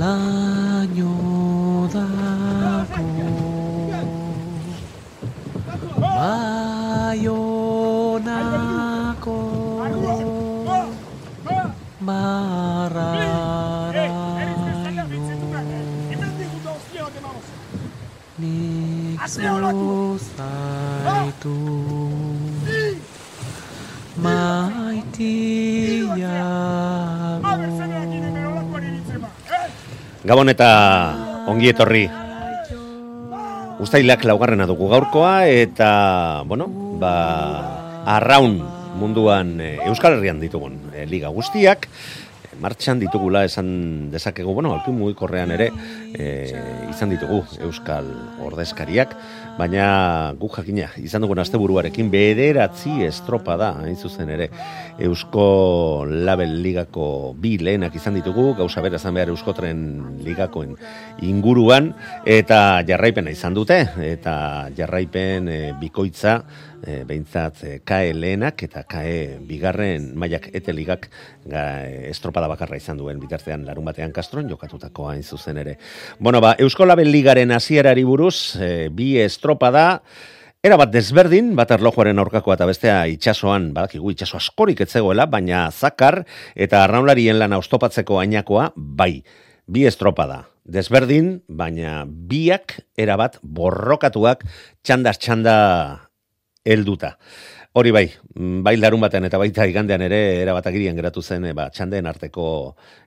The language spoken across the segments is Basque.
laino dako Baionako marraraino Nik zuzaitu maitiago Gabon eta ongi etorri. Uztailak laugarrena dugu gaurkoa eta, bueno, ba, arraun munduan e, Euskal Herrian ditugun e, liga guztiak, martxan ditugula esan dezakegu, bueno, alpin mugikorrean ere e, izan ditugu Euskal ordezkariak, baina guk jakina izan dugun asteburuarekin bederatzi estropa da, hain zuzen ere, Eusko Label Ligako bi lehenak izan ditugu, gauza bera izan behar Euskotren Ligakoen inguruan, eta jarraipena izan dute, eta jarraipen e, bikoitza, e, behintzat e, KE lehenak eta KE bigarren mailak ete ligak ga, e, estropada bakarra izan duen bitartean larun batean kastron jokatutako hain zuzen ere. Bueno, ba, Eusko Label Ligaren hasierari buruz, e, bi estropada, Era bat desberdin, bat erlojuaren aurkakoa eta bestea itxasoan, badakigu itxaso askorik etzegoela, baina zakar eta arraunlarien lana ostopatzeko ainakoa, bai, bi estropada. Desberdin, baina biak erabat borrokatuak txandas txanda helduta. Hori bai, mm, bai larun batean eta baita igandean ere erabat agirian geratu zen e, ba, txandeen arteko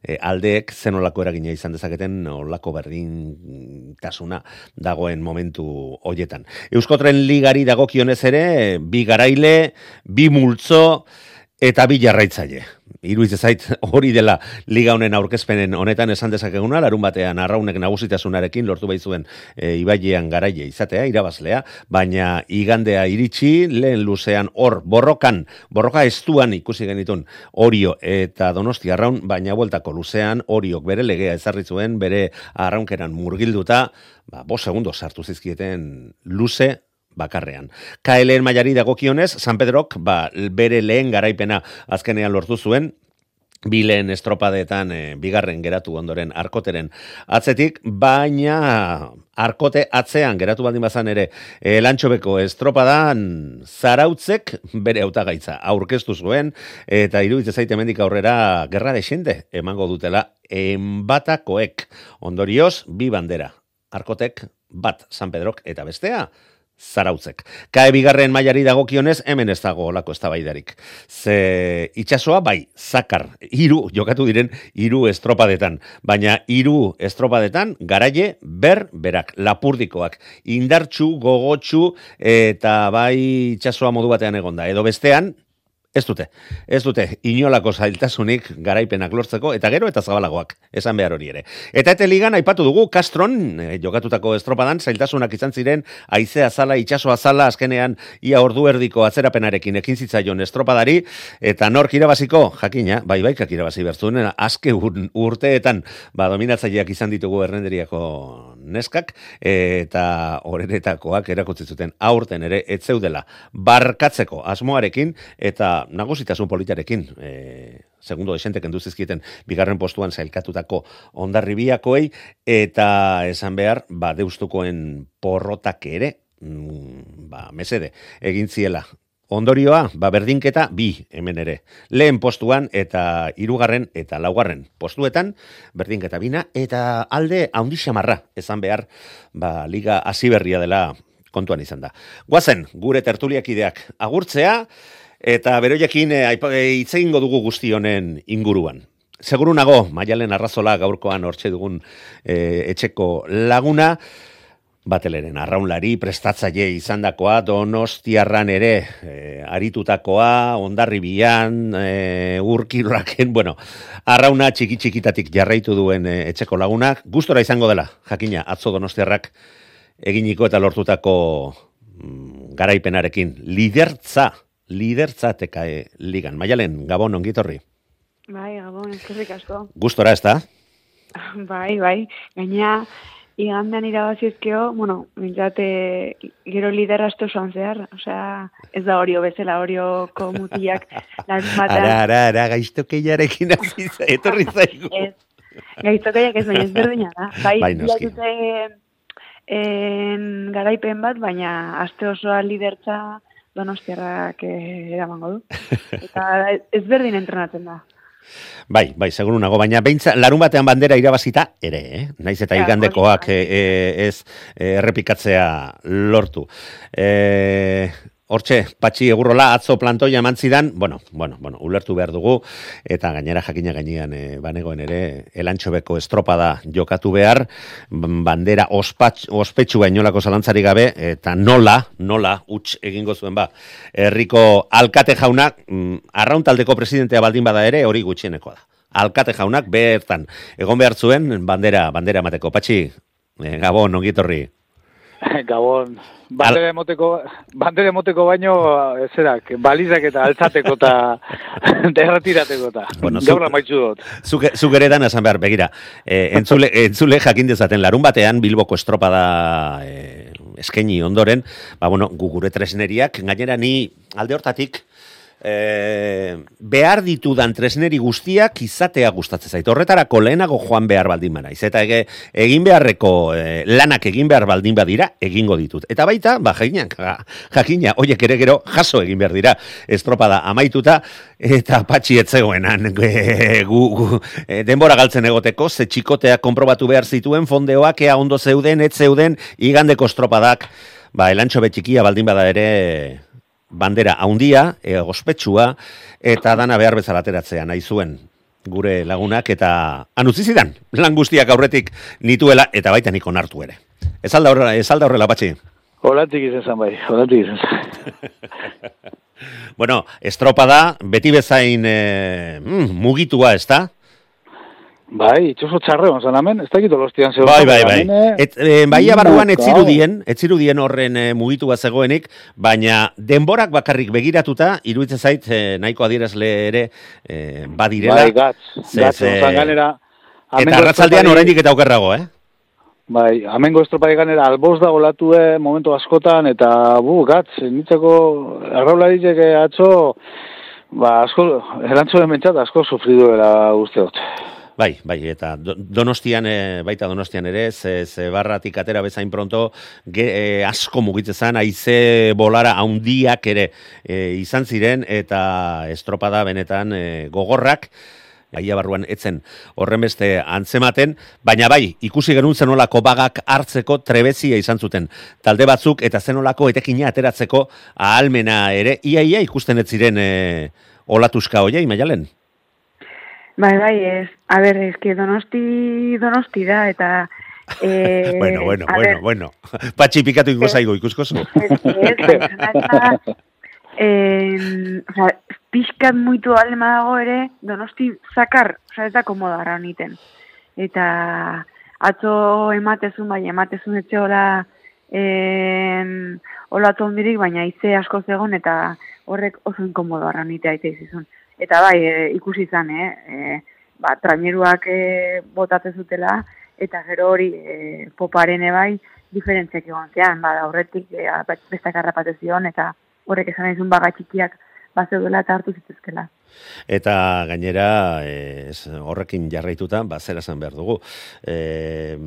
e, aldeek zen olako eragina izan dezaketen olako berdin tasuna dagoen momentu hoietan. Euskotren ligari dagokionez ere, bi garaile, bi multzo eta bi jarraitzaile. Iruiz zait hori dela liga honen aurkezpenen honetan esan dezakeguna, larun batean arraunek nagusitasunarekin lortu zuen e, ibailean garaile izatea, irabazlea, baina igandea iritsi, lehen luzean hor borrokan, borroka estuan ikusi genitun orio eta donosti arraun, baina bueltako luzean oriok bere legea ezarritzuen, bere arraunkeran murgilduta, ba, bos segundo sartu zizkieten luze bakarrean. KLN mailari dagokionez, San Pedrok ba, bere lehen garaipena azkenean lortu zuen, bi lehen estropadeetan e, bigarren geratu ondoren arkoteren atzetik, baina arkote atzean geratu baldin bazan ere e, lantxobeko estropadan zarautzek bere hautagaitza aurkeztu zuen eta iruditzen zaite hemendik aurrera gerra desente emango dutela enbatakoek ondorioz bi bandera arkotek bat San Pedrok eta bestea zarautzek. Kae bigarren mailari dagokionez hemen ez dago olako eztabaidarik. Ze itsasoa bai, zakar, hiru jokatu diren hiru estropadetan, baina hiru estropadetan garaile ber berak lapurdikoak indartxu, gogotxu eta bai itsasoa modu batean egonda. Edo bestean, Ez dute, ez dute, inolako zailtasunik garaipenak lortzeko, eta gero eta zabalagoak, esan behar hori ere. Eta ete ligan, aipatu dugu, Castron, eh, jokatutako estropadan, zailtasunak izan ziren, aizea zala, itxasoa zala, azkenean, ia ordu erdiko atzerapenarekin ekin zitzaion estropadari, eta nork irabaziko, jakina, bai baikak irabazi bertzuen, azke urteetan, ba, dominatzaileak izan ditugu errenderiako neskak, eta horretakoak erakutsi zuten aurten ere, etzeudela, barkatzeko asmoarekin, eta nagusitasun politarekin, e, segundo desente kendu zizkieten bigarren postuan zailkatutako ondarribiakoei, eta esan behar, ba, deustukoen porrotak ere, mm, ba, mesede, egin ziela. Ondorioa, ba, berdinketa bi hemen ere. Lehen postuan eta hirugarren eta laugarren postuetan, berdinketa bina, eta alde haundixamarra, esan behar, ba, liga hasiberria dela kontuan izan da. Guazen, gure tertuliak ideak agurtzea, Eta beroiekin e, hitz egingo dugu guzti honen inguruan. Seguru nago, maialen arrazola gaurkoan hortxe dugun e, etxeko laguna, bateleren arraunlari, prestatzaile izandakoa, donostiarran ere, e, aritutakoa, ondarribian, e, urkirraken, bueno, arrauna txiki txikitatik jarraitu duen e, etxeko lagunak, gustora izango dela, jakina, atzo donostiarrak eginiko eta lortutako mm, garaipenarekin, lidertza, lidertza teka e, ligan. Maialen, Gabon, ongitorri. Bai, Gabon, eskerrik asko. Gustora ez da? Bai, bai, gaina igandean irabazizkeo, bueno, mintzate gero liderazto zoan zehar, osea, ez da horio bezala, horioko mutiak lan matan. Ara, ara, ara, gaiztokeiarekin aziza, etorri zaigu. Ez, gaiztokeiak ez baina ez berdina da. Bai, Bai, dute, en, garaipen bat, baina aste osoa lidertza donostiarrak eh, eramango du. Eta ez berdin entrenatzen da. Bai, bai, seguru nago, baina beintza, larun batean bandera irabazita, ere, eh? Naiz eta Ja, igandekoak e, e, ez e, errepikatzea lortu. E, Hortxe, patxi egurrola atzo plantoia eman zidan, bueno, bueno, bueno, ulertu behar dugu, eta gainera jakina gainean e, banegoen ere, elantxobeko estropada jokatu behar, bandera ospatx, ospetsu bainolako zalantzari gabe, eta nola, nola, huts egingo zuen ba, herriko alkate jaunak, arrauntaldeko presidentea baldin bada ere, hori gutxienekoa da. Alkate jaunak bertan, egon behar zuen bandera, bandera emateko. Patxi, e, Gabon, ongitorri. Gabon, bandera emoteko, bandera emoteko baino, eh, zerak, balizak eta altzateko eta derretirateko eta. Bueno, zu- Gaur amaitzu dut. Zuk, zuk ere dan esan behar, begira, e, entzule, entzule jakin dezaten, larun batean Bilboko estropada e, eskaini ondoren, ba, bueno, gu gure tresneriak, gainera ni alde hortatik, e, behar ditudan tresneri guztiak izatea gustatzen zait. Horretarako lehenago joan behar baldin banaiz. Eta ege, egin beharreko e, lanak egin behar baldin badira, egingo ditut. Eta baita, ba, jakina, ja, jakina, oiek ere gero jaso egin behar dira estropada amaituta, eta patxi etzegoenan e, gu, gu, e, denbora galtzen egoteko, ze txikotea konprobatu behar zituen, fondeoak ea ondo zeuden, ez zeuden, igandeko estropadak, ba, elantxo betxikia baldin bada ere, bandera haundia, e, ospetsua, eta dana behar bezala ateratzea nahi zuen gure lagunak, eta han utzi zidan, lan guztiak aurretik nituela, eta baita nik onartu ere. Ez alda horrela, ez alda horrela, patxi? Holatik izan zen bai, holatik izan. Bueno, estropada, beti bezain e, mm, mugitua, ez da? Bai, itxoso txarre zan hemen, ez dakit olostian zeu. Bai, bai, bai. Et, e, baia barruan ez Muka. zirudien, ez zirudien horren e, mugitua zegoenik, baina denborak bakarrik begiratuta, iruditzen zait, e, nahiko adierazle ere e, badirela. Bai, gatz, Ze- gatz, zan ganera. Eta arratzaldean oraindik eta okerrago, eh? Bai, amengo estropari ganera alboz da golatue momentu askotan, eta bu, gatz, nitzeko arraularitzek atzo, ba, asko, erantzuren bentsat, asko sufriduela uste dut. Bai, bai, eta do- donostian, e, baita donostian ere, ze, ze barratik atera bezain pronto, ge, e, asko mugitzen zen, aize bolara haundiak ere e, izan ziren, eta estropada benetan e, gogorrak, aia barruan etzen horren beste antzematen, baina bai, ikusi genuen zenolako bagak hartzeko trebezia izan zuten. Talde batzuk eta zenolako etekina ateratzeko ahalmena ere, ia ia ikusten ez ziren e, olatuska hoiei, maialen? Bai, bai, ez. A ber, ez que donosti, donosti da, eta... Eh, bueno, bueno, bueno, bueno. Patxi pikatu ingo zaigu, ikusko zu. Eh, o sea, pixkat muitu alema dago ere, donosti zakar, o sea, ez da komoda ara honiten. Eta atzo ematezun, bai, ematezun etxe hola, en, hola ondirik, baina ize asko zegon, eta horrek oso inkomodo ara honitea ite izizun. Eta bai, e, ikusi izan, eh? E, ba, traineruak e, botatzen zutela, eta gero hori e, poparen bai, diferentziak egon zean, ba, aurretik e, bestak harrapatu zion, eta horrek esan izun baga txikiak bazeudela eta hartu zituzkela. Eta gainera, eh, ez, horrekin jarraituta, ba, zer esan behar dugu. E,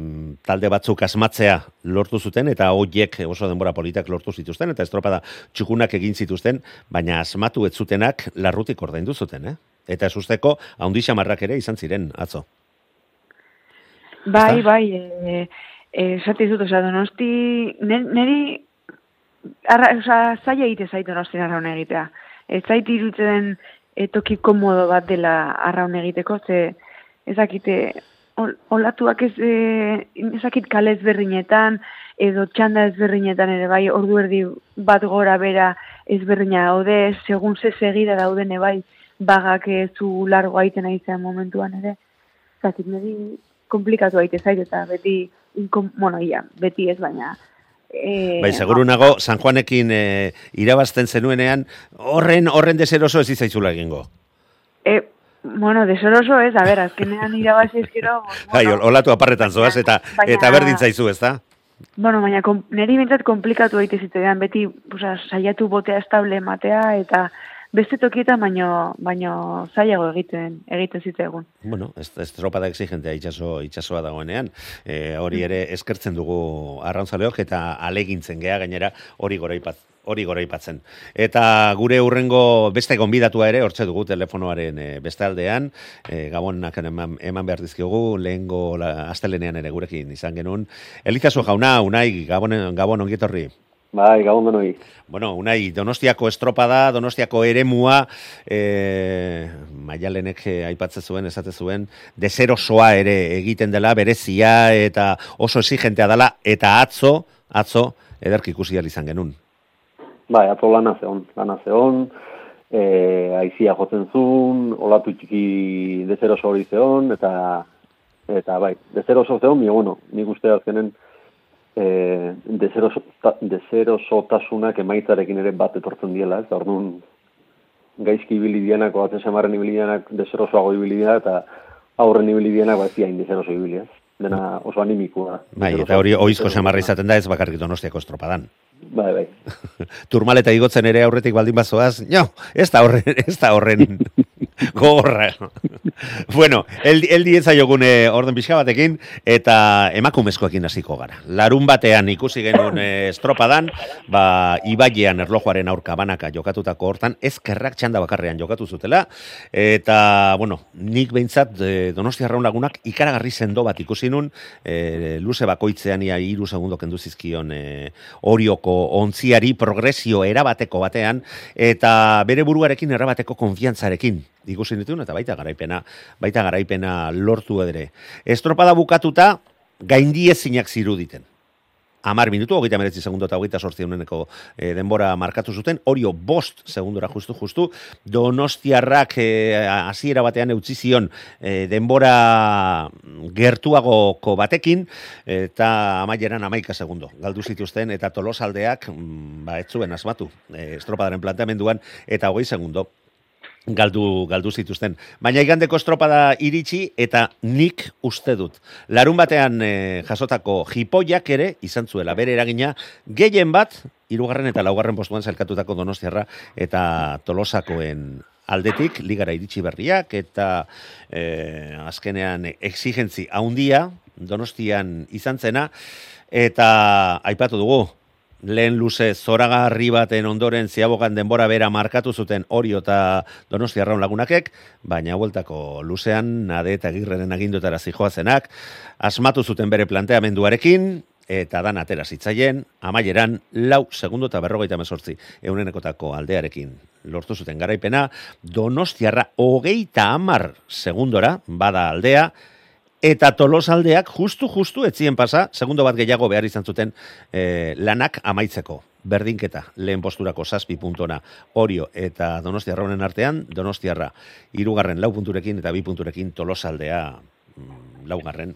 talde batzuk asmatzea lortu zuten, eta hoiek oso denbora politak lortu zituzten, eta estropada txukunak egin zituzten, baina asmatu ez zutenak larrutik ordaindu zuten, eh? Eta ez usteko, haundi xamarrak ere izan ziren, atzo. Bai, Ezta? bai, e, e, dut, osea, donosti, ne- neri, arra, osea, zaila egite zait donosti arraun egitea. Ez zait irutzen e, toki komodo bat dela arraun egiteko, ze ezakite ol- olatuak ez, e, ezakit kale ezberdinetan, edo txanda ezberdinetan ere bai, ordu erdi bat gora bera ezberdina daude, segun ze segida dauden bai, bagak zu largo aiten aizean momentuan ere. Ezakit, niri komplikatu aite zait, eta beti, inkom, bueno, ia, beti ez baina, E, Bai, seguru nago, San Juanekin e, irabazten zenuenean, horren horren deseroso ez izaizula egingo. E, bueno, desoroso ez, a ber, azkenean irabazi ezkero... Bai, ol- olatu aparretan zoaz, eta, baina- eta berdin zaizu, ez da? Bueno, baina kom, niri bintzat komplikatu daite zitzaidan, beti oza, saiatu botea estable ematea, eta beste tokietan baino, baino zailago egiten, egiten zitzaigun. Bueno, ez, ez tropada exigentea itxaso, itxasoa dagoenean, e, hori ere eskertzen dugu arrauntzaleok eta alegintzen gea gainera hori goraipat, hori goraipatzen. Eta gure urrengo beste gonbidatua ere, hortze dugu telefonoaren e, beste aldean, e, gabonak eman, eman behar dizkiogu, lehengo astelenean ere gurekin izan genuen. Elizazu jauna, unai, gabon, gabon ongietorri. Bai, gabon denoi. Bueno, unai, donostiako estropada, donostiako eremua, e, maialenek eh, aipatzen zuen, esate zuen, deserosoa ere egiten dela, berezia eta oso exigentea dela, eta atzo, atzo, ederki ikusi izan genuen. Bai, atzo lana zeon, lana zeon, e, aizia jotzen zuen, olatu txiki dezeroso hori zeon, eta, eta bai, dezeroso zeon, mi bueno, nik uste azkenen, e, dezeroso, ta, deserosotasunak emaitzarekin ere bat etortzen diela, ez, orduan gaizki ibili dianak, o atzen samarren ibili dianak deserosoago ibili dira, eta aurren ibili dianak, ba, ez dira deseroso ibili, ez. Dena oso animikua. Bai, eta hori oizko samarra izaten da ez bakarrik donostiako estropadan. Bai, bai. Turmaleta igotzen ere aurretik baldin bazoaz, no, ez da horren, ez da horren gogorra. bueno, el, el dietza jogune orden pixka batekin, eta emakumezkoekin hasiko gara. Larun batean ikusi genuen eh, estropadan, ba, ibailean erlojuaren aurka banaka jokatutako hortan, ezkerrak txanda bakarrean jokatu zutela, eta, bueno, nik behintzat eh, donostia raun lagunak ikaragarri sendo bat ikusi nun, eh, luze bakoitzean ia iru segundo kendu zizkion eh, orioko ontziari progresio erabateko batean, eta bere buruarekin erabateko konfiantzarekin ikusi ditun, eta baita garaipena, baita garaipena lortu ere. Estropada bukatuta, gaindiezinak ziruditen. Amar minutu, hogeita meretzi segundo eta hogeita sortzi uneneko e, denbora markatu zuten, orio bost segundora justu justu, donostiarrak e, hasiera batean eutzi zion e, denbora gertuagoko batekin, eta amaieran amaika segundo. Galdu zituzten, eta tolosaldeak, mm, ba, ez zuen asmatu, e, estropadaren planteamenduan, eta hogei segundo galdu, galdu zituzten. Baina igandeko estropada iritsi eta nik uste dut. Larun batean eh, jasotako jipoiak ere izan zuela bere eragina gehien bat, hirugarren eta laugarren postuan zelkatutako donostiarra eta tolosakoen aldetik, ligara iritsi berriak eta eh, azkenean exigentzi haundia donostian izan zena eta aipatu dugu, lehen luze zoragarri baten ondoren ziabogan denbora bera markatu zuten Orio eta Donostia Arraun lagunakek, baina bueltako luzean nade eta girreren agindutara zijoazenak, asmatu zuten bere planteamenduarekin, eta dan atera zitzaien, amaieran lau segundo eta berrogeita mesortzi eunenekotako aldearekin. Lortu zuten garaipena, Donostiarra hogeita amar segundora, bada aldea, Eta tolosaldeak justu-justu etzien pasa, segundo bat gehiago behar izan zuten eh, lanak amaitzeko. Berdinketa, lehen posturako zazpi puntona Orio eta Donostiarra honen artean, Donostiarra irugarren lau punturekin eta bi punturekin tolosaldea mm, laugarren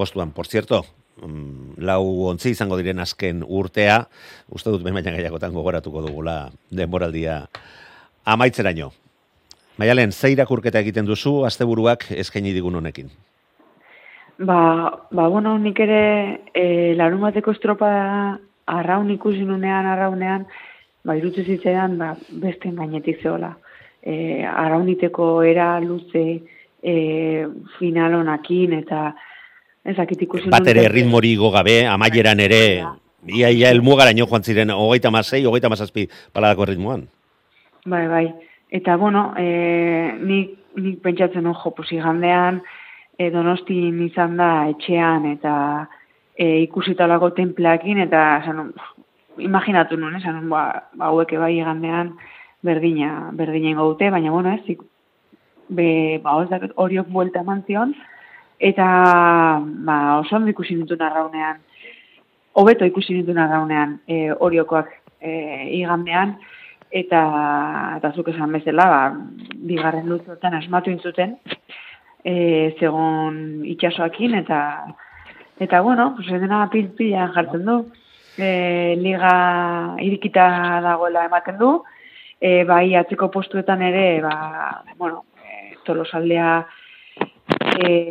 postuan. Por cierto, mm, lau ontzi izango diren azken urtea, uste dut behin baina gehiagotan gogoratuko dugula denboraldia amaitzeraino. Maialen, ze irakurketa egiten duzu asteburuak eskaini digun honekin? Ba, ba bueno, nik ere e, larun bateko estropa arraun ikusi nunean, arraunean, ba, irutze zitzaidan, ba, beste gainetik zeola. E, arrauniteko era luze e, final honakin, eta ezakit ikusi Bat ere ritmori gabe, amaieran ere, ia, ia, elmugaraino joan ziren, hogeita masei, hogeita masazpi paladako ritmoan. Bai, bai. Eta, bueno, e, nik, nik pentsatzen hon, jo, pues, igandean, e, donostin izan da etxean, eta e, ikusitalako templakin, eta, esan, imaginatu nuen, esan, ba, ba, hauek bai igandean berdina, berdina ingo dute, baina, bueno, ez, ik- be, ba, ez dakit horiok buelta eman zion, Eta ba, oso ondo ikusi nituen arraunean, hobeto ikusi nituen arraunean e, oriokoak e, igandean, eta, eta zuk esan bezala, ba, bigarren luzotan asmatu intzuten, e, zegon itxasoakin, eta eta bueno, pues, dena pil-pila jartzen du, e, liga irikita dagoela ematen du, e, bai atzeko postuetan ere, ba, bueno, e, tolosaldea e,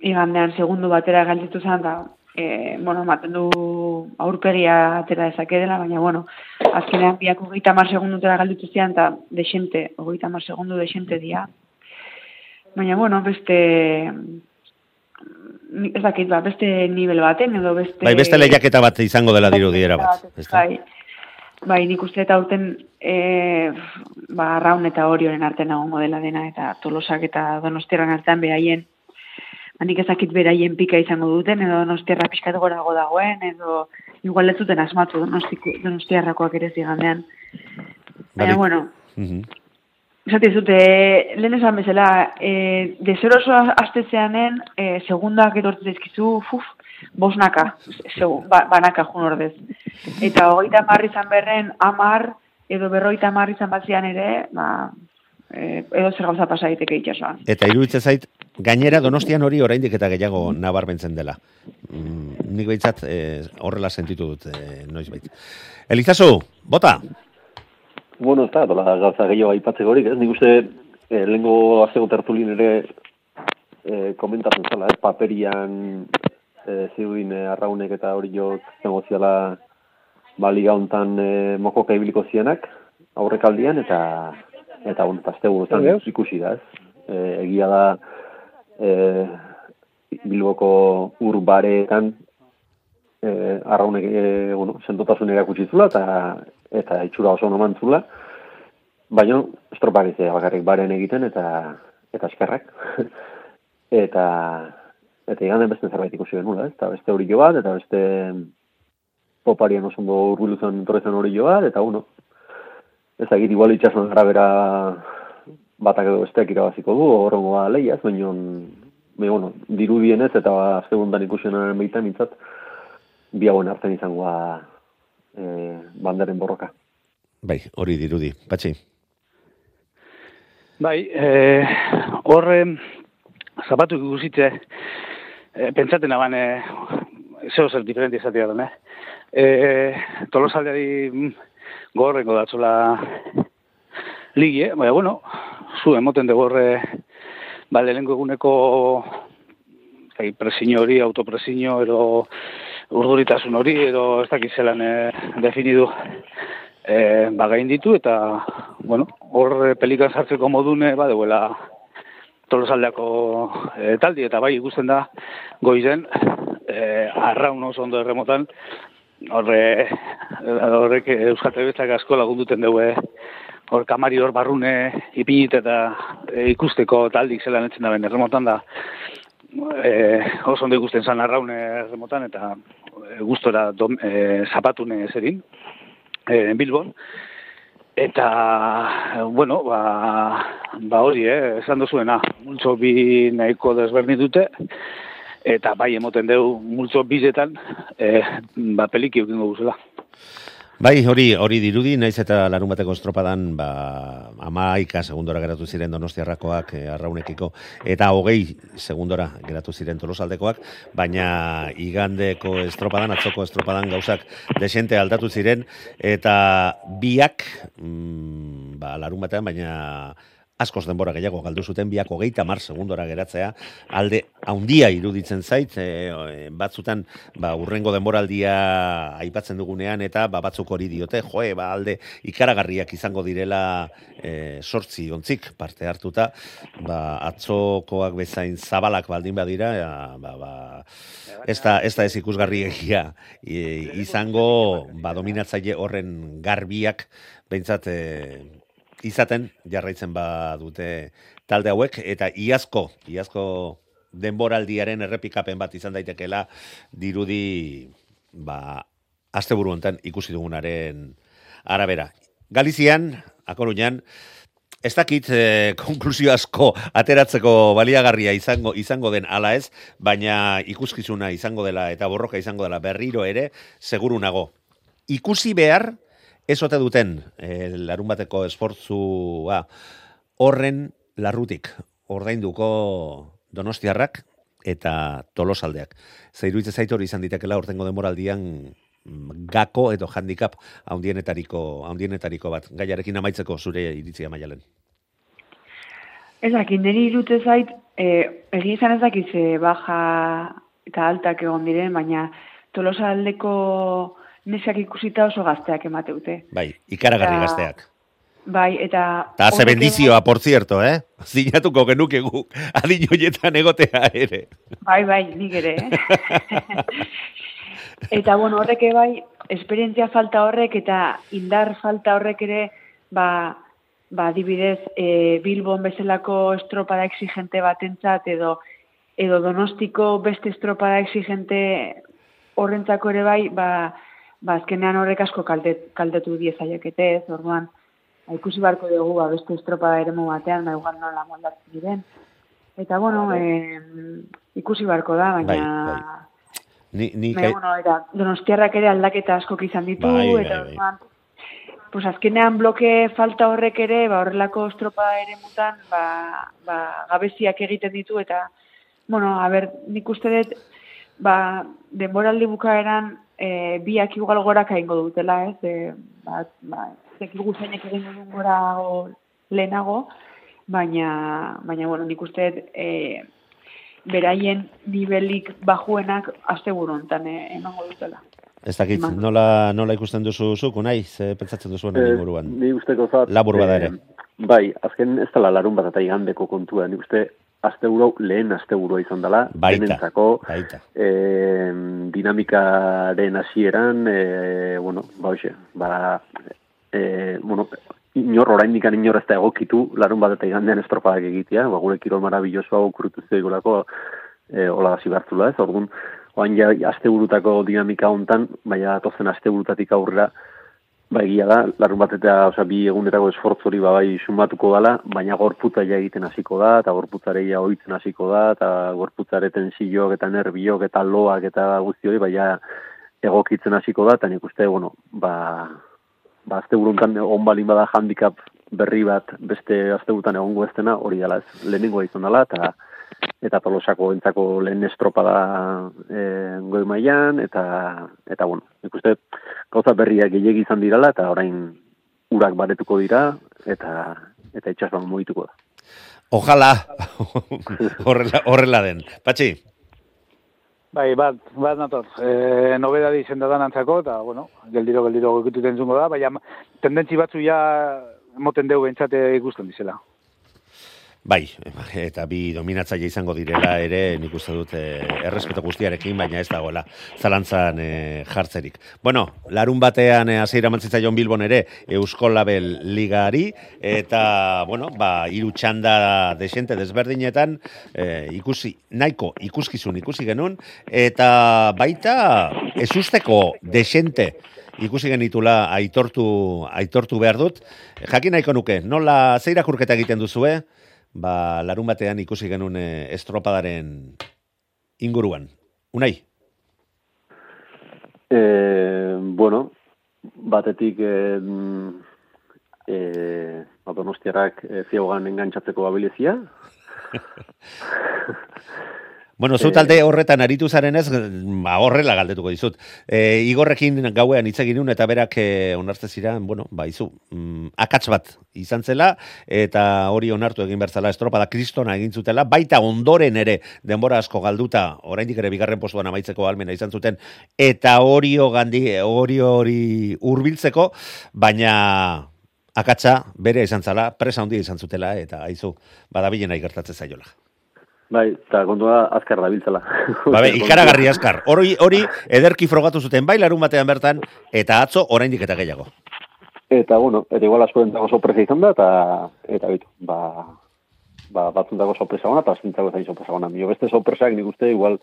igandean segundu batera galditu zen, da, e, bueno, maten du aurpegia atera dezake dela, baina, bueno, azkenean biak hogeita mar segundutera galditu zian, eta desente, hogeita mar segundu desente dia. Baina, bueno, beste, ez dakit, ba, beste nivel baten, edo beste... Bai, beste lehiaketa bat izango dela dirudiera bat. ezta? Bai, bai, nik uste eta urten e, ba, raun eta horioren artean egongo dela dena, eta tolosak eta donostiarran artean beraien, ba, nik ezakit beraien pika izango duten, edo donostiarra pixkat gorago dagoen, edo igual ez zuten asmatu donostiarrakoak ere zigandean. Baina, Bai. bueno, Mhm. Esate zute, lehen esan bezala, e, dezeroso astetzeanen, e, segundak etortzen dizkizu, fuf, bosnaka, segu, ba, banaka jun ordez. Eta hogeita marri izan berren, amar, edo berroita marri izan batzian ere, ba, e, edo zer gauza pasa daiteke. Eta iruditzen zait, gainera donostian hori oraindik eta gehiago nabarmentzen dela. Mm, nik behintzat eh, horrela sentitu dut eh, noiz bait. Elizazu, bota! Bueno, ez da, dola gauza gehiago aipatzeko horik, ez? Nik uste, eh, lehengo azego tertulin ere eh, komentatzen zala, ez? Paperian eh, ziruin eh, arraunek eta hori jok zengo ziala ba, liga hontan eh, mokoka ibiliko zianak aurrekaldian, eta eta bueno, guretan ikusi da, ez? Eh, egia da eh, Bilboko ur bareetan eh, arraunek eh, bueno, sentotasun erakutsi zula eta eta itxura oso oman zula. Baina estropak ez bakarrik baren egiten eta eta eskerrak. eta eta iganden beste zerbait ikusi genula, ez? Eta beste hori bat, eta beste poparien oso ondo urbilu zen torrezen hori bat, eta uno. Ez dakit igual itxasun arabera batak edo besteak irabaziko du, horrengo ba lehiaz, baina baina, bueno, dirudienez eta segundan ikusionan baitan mintzat, bi hauen artean izango da e, banderen borroka. Bai, hori dirudi. Patxi. Bai, e, horre zapatu ikusitze, e, pentsaten aban, e, zeo zer diferente izatea duen, eh? E, tolosaldeari mm, gorrengo datzola ligi, eh? Baina, bueno, zu emoten dugu horre, ba, lehenko eguneko zai, presiño hori, autopresiño, edo urduritasun hori, edo ez dakiz zelan e, definidu e, ba, gain ditu, eta, bueno, hor pelikan sartzeko modune, ba, deuela tolosaldeako e, taldi, eta bai ikusten da, goizen, e, arraun oso ondo erremotan, horre, horrek Euskal Telebistak asko lagunduten dugu, hor kamari hor barrune ipinit eta e, ikusteko taldik zelan etzen da ben erremotan da, e, oso ondo ikusten zan arraun erremotan, eta e, gustora dom, e, zapatune zerin, e, Bilbon, Eta, bueno, ba, ba hori, eh, esan duzuena, multzo bi nahiko desberdin dute, eta bai emoten dugu multzo bizetan, eh, ba peliki eukingo guzela. Bai, hori hori dirudi, naiz eta larun bateko estropadan, ba, amaika segundora geratu ziren donostiarrakoak e, arraunekiko, eta hogei segundora geratu ziren tolosaldekoak, baina igandeko estropadan, atzoko estropadan gauzak desente aldatu ziren, eta biak, mm, ba, larun batean, baina askoz denbora gehiago galdu zuten biak hogeita mar segundora geratzea alde haundia iruditzen zait e, batzutan ba, urrengo denboraldia aipatzen dugunean eta ba, batzuk hori diote joe ba, alde ikaragarriak izango direla e, sortzi ontzik parte hartuta ba, atzokoak bezain zabalak baldin badira ja, ba, ba, ez da, ez da ez ikusgarri egia e, izango ba, dominatzaile horren garbiak behintzat e, izaten jarraitzen badute talde hauek eta iazko, iazko denboraldiaren errepikapen bat izan daitekeela dirudi ba asteburu hontan ikusi dugunaren arabera. Galizian, Akoruñan, Ez dakit eh, konklusio asko ateratzeko baliagarria izango izango den ala ez, baina ikuskizuna izango dela eta borroka izango dela berriro ere, seguru nago. Ikusi behar, ez ote duten eh, larun bateko esfortzua horren larrutik ordainduko donostiarrak eta tolosaldeak. Zairuitze zaitu hori izan ditekela ortengo demoraldian mm, gako edo handicap haundienetariko, haundienetariko bat. Gaiarekin amaitzeko zure iritzia maialen. Ez dakit, niri irute zait, e, egin izan ez dakit ze baja eta altak egon diren, baina tolosa aldeko nesak ikusita oso gazteak emateute. Bai, ikaragarri Eta- gazteak. Bai, eta... Ta ze bendizioa, por cierto, eh? Zinatuko genuke guk, adin hoietan egotea ere. Bai, bai, nik ere, eh? eta, bueno, horrek bai, esperientzia falta horrek eta indar falta horrek ere, ba, ba adibidez, e, Bilbon bezalako estropada exigente batentzat edo edo donostiko beste estropada exigente horrentzako ere bai, ba, ba azkenean horrek asko kaldet, kaldetu diezaiekete, ez, orduan, ba, ikusi barko dugu ba, beste estropada eremu batean, ba, igual nola moldatzen diren. Eta, bueno, eh, ikusi barko da, baina... Bai, bai. Ni, ni Baina, bueno, eta donostiarrak ere aldaketa asko izan ditu, Bai, bai, eta bai. orduan, pues azkenean bloke falta horrek ere, ba, horrelako estropa ere mutan, ba, ba, gabeziak egiten ditu, eta, bueno, a ber, nik uste dut, ba, denboraldi bukaeran, e, biak igual gorak aingo dutela, ez, e, ba, ba, zekigu zeinek egingo duen gora lehenago, baina, baina, bueno, nik uste e, beraien nivelik bajuenak asteburu hontan eh, emango dutela. ez dakit, Eman. nola, nola ikusten duzu zuk, unai, ze pentsatzen duzu honen Eh, inguruan. Ni usteko zat... Labur bada ere. bai, azken ez dela larun bat eta igandeko kontua. Ni uste asteburu lehen asteburua izan dela. Baita, denentzako, baita. eh, dinamikaren hasieran, eh, bueno, ba, hoxe, ba, eh, bueno, inor oraindik inor ez da egokitu larun bat eta igandean estropadak egitea, ba, gure kirol marabillosoa okurritu zeigulako eh, hola hasi behartzula ez, orduan, oain ja asteburutako dinamika hontan, baina atozen asteburutatik aurrera, ba egia da, larun bat eta osea, bi egunetako esfortzu hori ba, bai sumatuko dala, baina gorputza ja egiten hasiko da, eta gorputzare ja ohitzen hasiko da, eta gorputzare tensiok eta nerbiok eta loak eta guzti hori, baina egokitzen hasiko da, eta nik uste, bueno, ba, ba azte buruntan on balin bada handicap berri bat beste astebutan egongo ez dena, hori dela ez, lehenengoa izan dela, eta eta tolosako entzako lehen estropada e, goi mailan eta, eta bueno, nik uste gauza berriak gehiagi izan dirala, eta orain urak baretuko dira, eta eta itxasuan mugituko da. Ojalá, horrela, horrela den. Patxi, Bai, bat, bat nator. E, nobeda dizen da antzako, eta, bueno, geldiro, geldiro gokituten zungo da, baina tendentzi batzu ja moten deu bentsate ikusten dizela. Bai, eta bi dominatzaile izango direla ere, nik uste dut eh, errespeto guztiarekin, baina ez dagoela zalantzan eh, jartzerik. Bueno, larun batean eh, hasiera mantzitzaion Bilbon ere Eusko Label Ligari, eta, bueno, ba, hiru txanda desente desberdinetan, eh, ikusi, nahiko ikuskizun ikusi genuen, eta baita ezusteko desente ikusi genitula aitortu, aitortu behar dut. Jakin nahiko nuke, nola zeirakurketa egiten duzue, ba, larun batean ikusi genuen eh, estropadaren inguruan. Unai? E, bueno, batetik e, e, donostiarrak e, ziogan engantzatzeko babilizia. Bueno, zu talde horretan aritu zarenez, ba, horrela galdetuko dizut. E, Igorrekin gauean hitz egin eta berak e, onartze ziren, bueno, ba, izu, mm, akats bat izan zela, eta hori onartu egin bertzala estropada kristona egin zutela, baita ondoren ere denbora asko galduta, oraindik ere bigarren postuan amaitzeko almena izan zuten, eta hori gandi, hori hori hurbiltzeko, baina akatsa bere izan zala, presa handia izan zutela, eta aizu, badabilen gertatzen zaiola. Bai, eta kontua azkar da biltzela. Ba, be, ikaragarri askar. Hori, hori ederki frogatu zuten bai larun batean bertan, eta atzo oraindik eta gehiago. Eta, bueno, eta igual asko dentako sorpresa izan da, eta, eta bitu, ba, ba, batzuntako sorpresa gona, eta astentzako zain sorpresa gona. Mio beste sorpresak nik uste, igual,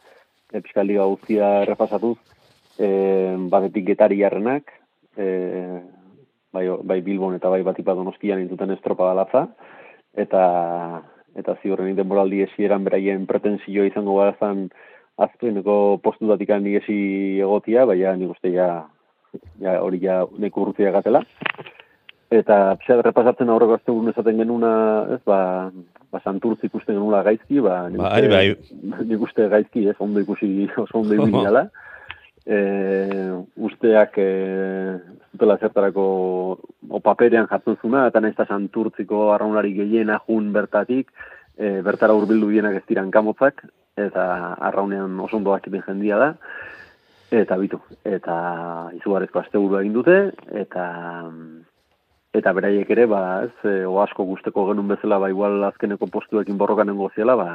e, Euskal Liga guztia errepasatuz, e, batetik getari jarrenak, e, bai, bai Bilbon eta bai batipa donostian intuten estropa balatza, eta eta ziurren denboraldi esieran beraien pretensio izango barazan aztueneko postu datikan nigesi egotia, baina nik uste ja, ja hori ja neku urrutia gatela. Eta pixat repasatzen aurreko azte esaten genuna, ez, ba, ba santurtz ikusten genula gaizki, ba, nik Bai, bai. nik uste gaizki, ez, ondo ikusi, oso ondo ibili dela. E, usteak e, zutela zertarako o paperean jartzen zuna, eta nahiz santurtziko arraunari gehiena jun bertatik, e, bertara hurbildu bienak ez diran kamotzak, eta arraunean oso ondo dakiten jendia da, eta bitu, eta izugarrezko asteburu egin dute, eta eta beraiek ere, ba, ez, e, o asko gusteko genuen bezala, ba, igual azkeneko postuekin borrokanengo ziela, ba,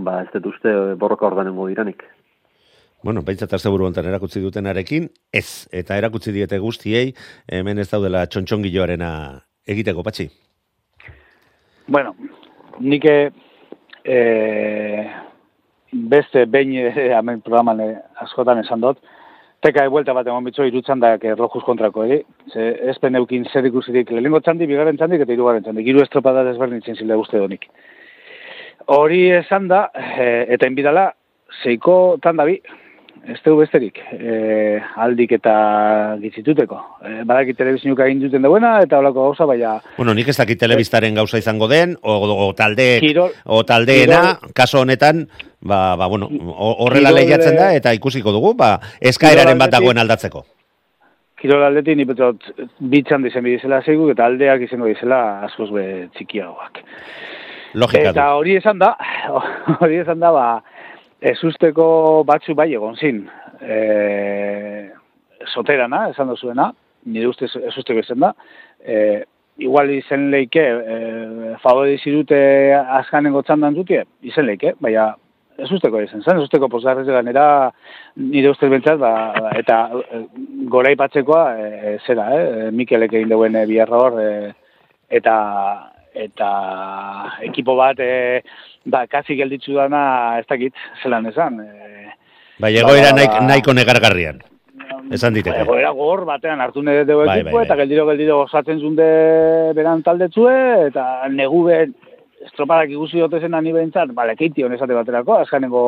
ba, ez dut uste borroka ordanengo diranik. Bueno, baitzat asteburu hontan erakutsi dutenarekin, ez, eta erakutsi diete guztiei, hemen ez daudela txontxongilloarena egiteko, patxi. Bueno, nik e, beste behin e, hemen programan e, askotan esan dut, teka de vuelta bat egon bitzo irutzan da que rojus kontrako ere, ze ez peneukin zer ikusirik lehengo txandi, bigarren txandik eta hirugarren txandik, hiru estropada desberdintzen zile guzti donik. Hori esan da, e, eta inbidala, zeiko tanda bi, ez dugu besterik, e, aldik eta gitzituteko. E, badaki telebizinuka egin duten duena, eta holako gauza, baina Bueno, nik ez dakit telebistaren gauza izango den, o, o, o talde, Kirol- o taldeena, kaso honetan, ba, ba, bueno, horrela Kirol- lehiatzen da, eta ikusiko dugu, ba, eskaeraren bat dagoen aldatzeko. kirol aldetik ni betot bitxan dizen bidizela zeigu, eta aldeak izango dizela askoz be txikiagoak. Logika Eta hori esan da, hori esan da, ba, ezusteko batzu bai egon zin. E, soterana, esan duzuena, nire uste ezusteko izan da. E, igual izen leike, e, favore dizirute azkanengo txandan dutie, izen leike, baina ezusteko izan zen, ezusteko posgarrez ganera nire ustez bentsat, ba, ba, eta e, gora ipatzekoa, e, zera, eh? Mikelek egin duen e, biharra hor, e, eta eta ekipo bat e, ba, kasi gelditzu dana ez dakit zelan esan. E, Bai, egoera ba, nahik, ba. nahiko negargarrian. Esan diteke. Egoera gor batean hartu nire dugu Bai, ekipo bai, eta bai. geldiro geldiro gozatzen zunde beran taldetzue eta negu be estropadak ikusi dote zen ani behintzat, bale, keiti honesate baterako, azkanengo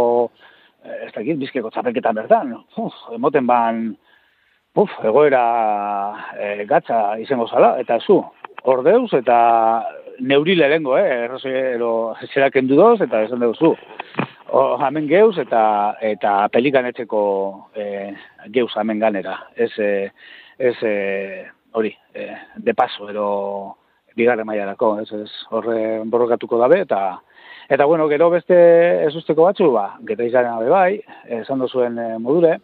eh, ez dakit, bizkeko txapelketan bertan. Uf, emoten ban, uf, egoera e, gatza izango zala, eta zu, ordeuz eta neuri lehengo, eh, errozero zera kendu doz, eta esan dugu zu. O, hemen geuz eta eta pelikanetzeko e, geuz hemen ganera. Ez, e, ez e, hori, e, de paso, ero bigarren mailarako, ez, ez horre borrokatuko dabe, eta Eta bueno, gero beste ez usteko batzu, ba, geta izaren abe bai, esan dozuen e, modure,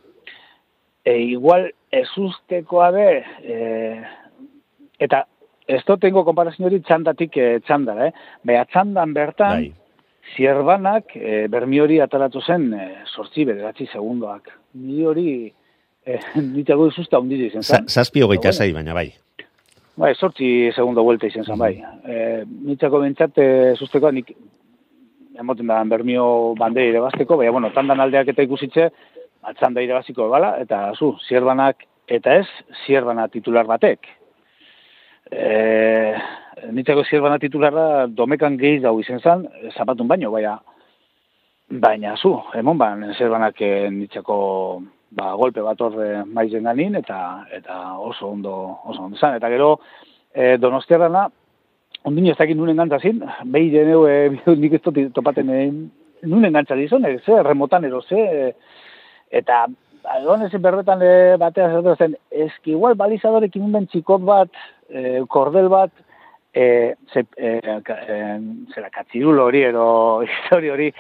e, igual ez ustekoa be, e, eta ez do tengo konparazio hori txandatik e, txandara, eh? Baina txandan bertan, Bai. zierbanak e, bermi hori ataratu zen e, sortzi bederatzi segundoak. Ni hori e, nitzago izusta hundiri izan Za- zen. Zazpi hogeita Bueno. zei, baina bai. Bai, sortzi segundo vuelta izan zen, bai. E, nitzako bentsat, e, zuzteko, nik emoten da bermio bandei irabazteko, baina, bueno, tandan aldeak eta ikusitze, atzanda irabaziko bala, eta zu, zierbanak, eta ez, zierbana titular batek. E, nitzako zierbana titularra domekan gehiz dau izen zen, zapatun baino, baina, baina zu, emon ban, zierbanak e, nitzako ba, golpe bat horre maizen ganin, eta, eta oso ondo, oso ondo zan. Eta gero, e, donostiarrana, ondino ez dakit nunen gantzazin, behi deneu, e, nik ez topaten nunen gantza dizon, e, ze, remotan ero, ze, e, eta egon ezin berbetan e, batea zer zen, eski igual balizadorekin unben txikot bat, e, kordel bat, e, ze, e, ka, e, zera, katzirulo hori, ero historia hori?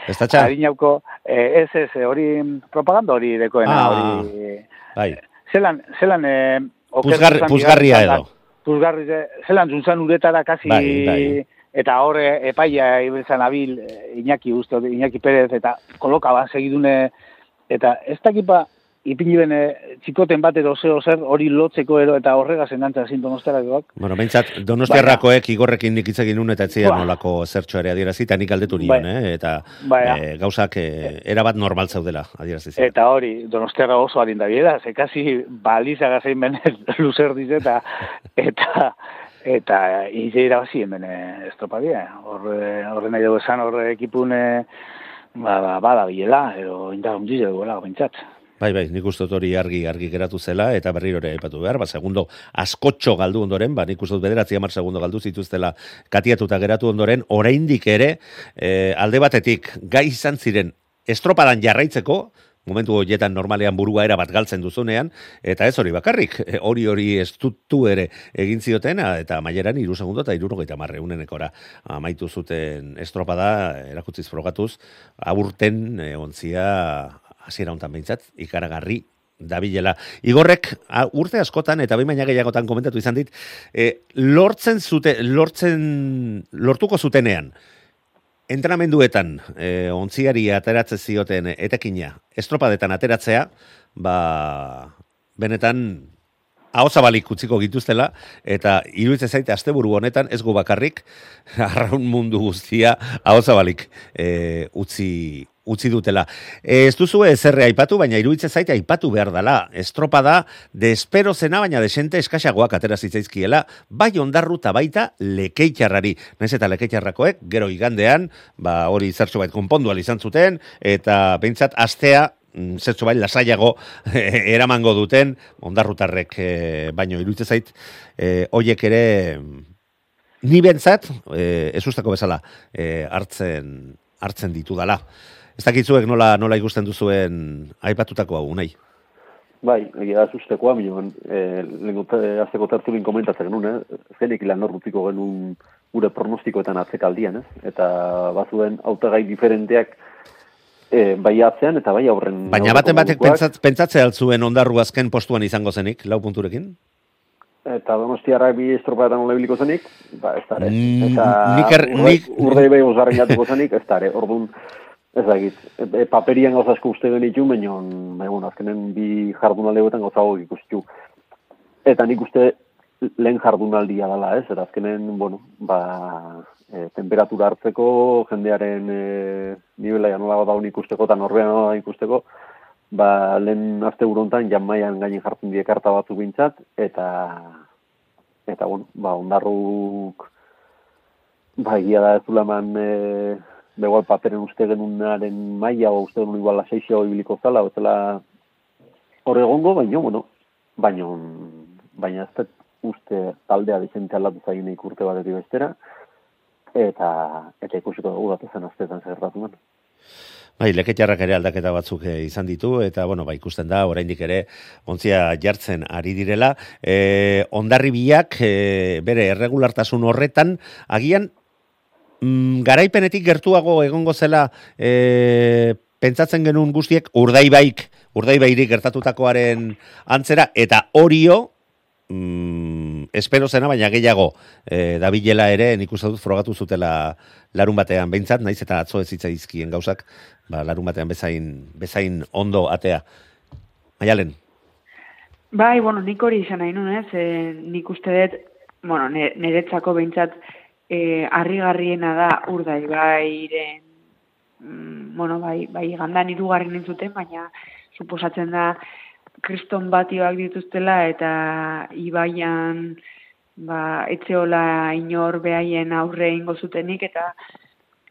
Adinauko, eh, ez, ez, hori propaganda hori dekoena, Ah. hori... Bai. Zelan, zelan... Puzgarri- zuzan puzgarria edo. Puzgarri, ze- zelan zuntzan uretara kasi... Bai, bai. Eta horre epaia ibiltzen abil Iñaki uste, Iñaki Perez, eta koloka ban segidune... Eta ez dakipa ipiniben e, txikoten bat edo zeo zer hori lotzeko ero eta horrega zenantza zin donostiarakoak. Bueno, behintzat, donostiarrakoek igorrekin nik hitz egin nun eta etzian Ba. nolako zertxo ere adierazi, eta nik aldetu nion, eh? eta Baina. eh, gauzak eh, erabat normal zaudela adierazi. Eta hori, donostiarra oso harin da bieda, ze kasi baliza gazein benez luzer dize eta eta eta ize irabazi hemen estropadia. Horre, horre nahi dugu esan, horre ekipun ba, ba, bada bilela, edo indar hundiz duela, bintzat. Bai, bai, nik uste hori argi argi geratu zela eta berriro ere aipatu behar, ba segundo askotxo galdu ondoren, ba nik uste dut bederatzi hamar segundo galdu zituztela katiatuta geratu ondoren, oraindik ere eh, alde batetik gai izan ziren estropadan jarraitzeko, momentu horietan normalean burua era bat galtzen duzunean, eta ez hori bakarrik, eh, hori hori estutu ere egin zioten, a, eta maileran iru segundo eta irurogeita marreunenekora amaitu zuten estropada, erakutziz frogatuz, aburten e, ontzia hasiera hontan behintzat, ikaragarri dabilela. Igorrek a, urte askotan eta baina gehiagotan komentatu izan dit, e, lortzen zute, lortzen, lortuko zutenean, entrenamenduetan e, ontziari ateratzen zioten etekina, estropadetan ateratzea, ba, benetan hau zabalik utziko gituztela, eta iruditzen zaite asteburu honetan ez gu bakarrik, arraun mundu guztia hau zabalik e, utzi, utzi dutela. Ez duzu ezerre aipatu, baina iruditzen zaite aipatu behar dela. Estropada, despero zena, baina desente eskaxagoak atera zitzaizkiela, bai ondarru eta baita lekeitxarrari. Naiz eta lekeitxarrakoek, gero igandean, ba, hori zertxo bait konpondu izan zuten, eta behintzat astea mm, zertxo bai lasaiago eramango duten ondarrutarrek e, baino iruditzen zait e, hoiek ere mm, ni bentzat e, ez usteko bezala e, hartzen hartzen ditu dala. Ez dakitzuek nola, nola ikusten duzuen aipatutako hau, nahi? Bai, egia da sustekoa, minon, e, lehenko azteko tertulin komentatzen genuen, eh? zenik lan horrutiko genuen gure pronostikoetan atzekaldian, ez? Eta bazuen hautagai diferenteak e, bai atzean eta bai aurren... Baina baten batek pentsat, pentsatzea altzuen ondarru azken postuan izango zenik, lau punturekin? Eta donostiarrak bi estropaetan nola ibiliko zenik, ba, ez dara. Eta nik er- nik- urde bai osgarren jatuko zenik, ez dara. Orduan, ez dakit, e, paperian gauza asko uste genitu, baina, bai, bueno, azkenen bi jardunaldeoetan gauza ikustu. Eta nik uste lehen jardunaldia dela, ez? Eta azkenen, bueno, ba, e, temperatura hartzeko, jendearen e, nivela nola daun ikusteko, eta norbean nola ikusteko, ba, lehen azte burontan jamaian gainen jartzen die karta batzu bintzat, eta, eta bueno, ba, ondarruk, ba, egia da ez dula e, begoal paperen uste genunaren maila, o uste genuen igual lasaixio ibiliko zala, o zela hor egongo, baina, bueno, baina, baina ez uste taldea dizente aldatu zainik urte batetik bestera, eta, eta ikusiko dugu datozen astetan zerratu man. Bai, leketjarrak ere aldaketa batzuk eh, izan ditu, eta, bueno, ba, ikusten da, oraindik ere, ontzia jartzen ari direla. E, ondarri biak, e, bere, erregulartasun horretan, agian, mm, garaipenetik gertuago egongo zela, e, pentsatzen genuen guztiek, urdaibaik, urdaibairik gertatutakoaren antzera, eta orio, mm, espero zena, baina gehiago e, dabilela ere, nik uste dut frogatu zutela larun batean behintzat, naiz eta atzo ez zitzaizkien gauzak, ba, larun batean bezain, bezain ondo atea. Maialen, Bai, bueno, nik hori izan nahi nuen, ez? E, nik uste dut, bueno, niretzako behintzat e, harrigarriena da urdai bairen, mm, bueno, bai, bai gandan irugarren entzuten, baina suposatzen da kriston batioak dituztela eta ibaian ba, etzeola inor behaien aurre ingo zutenik eta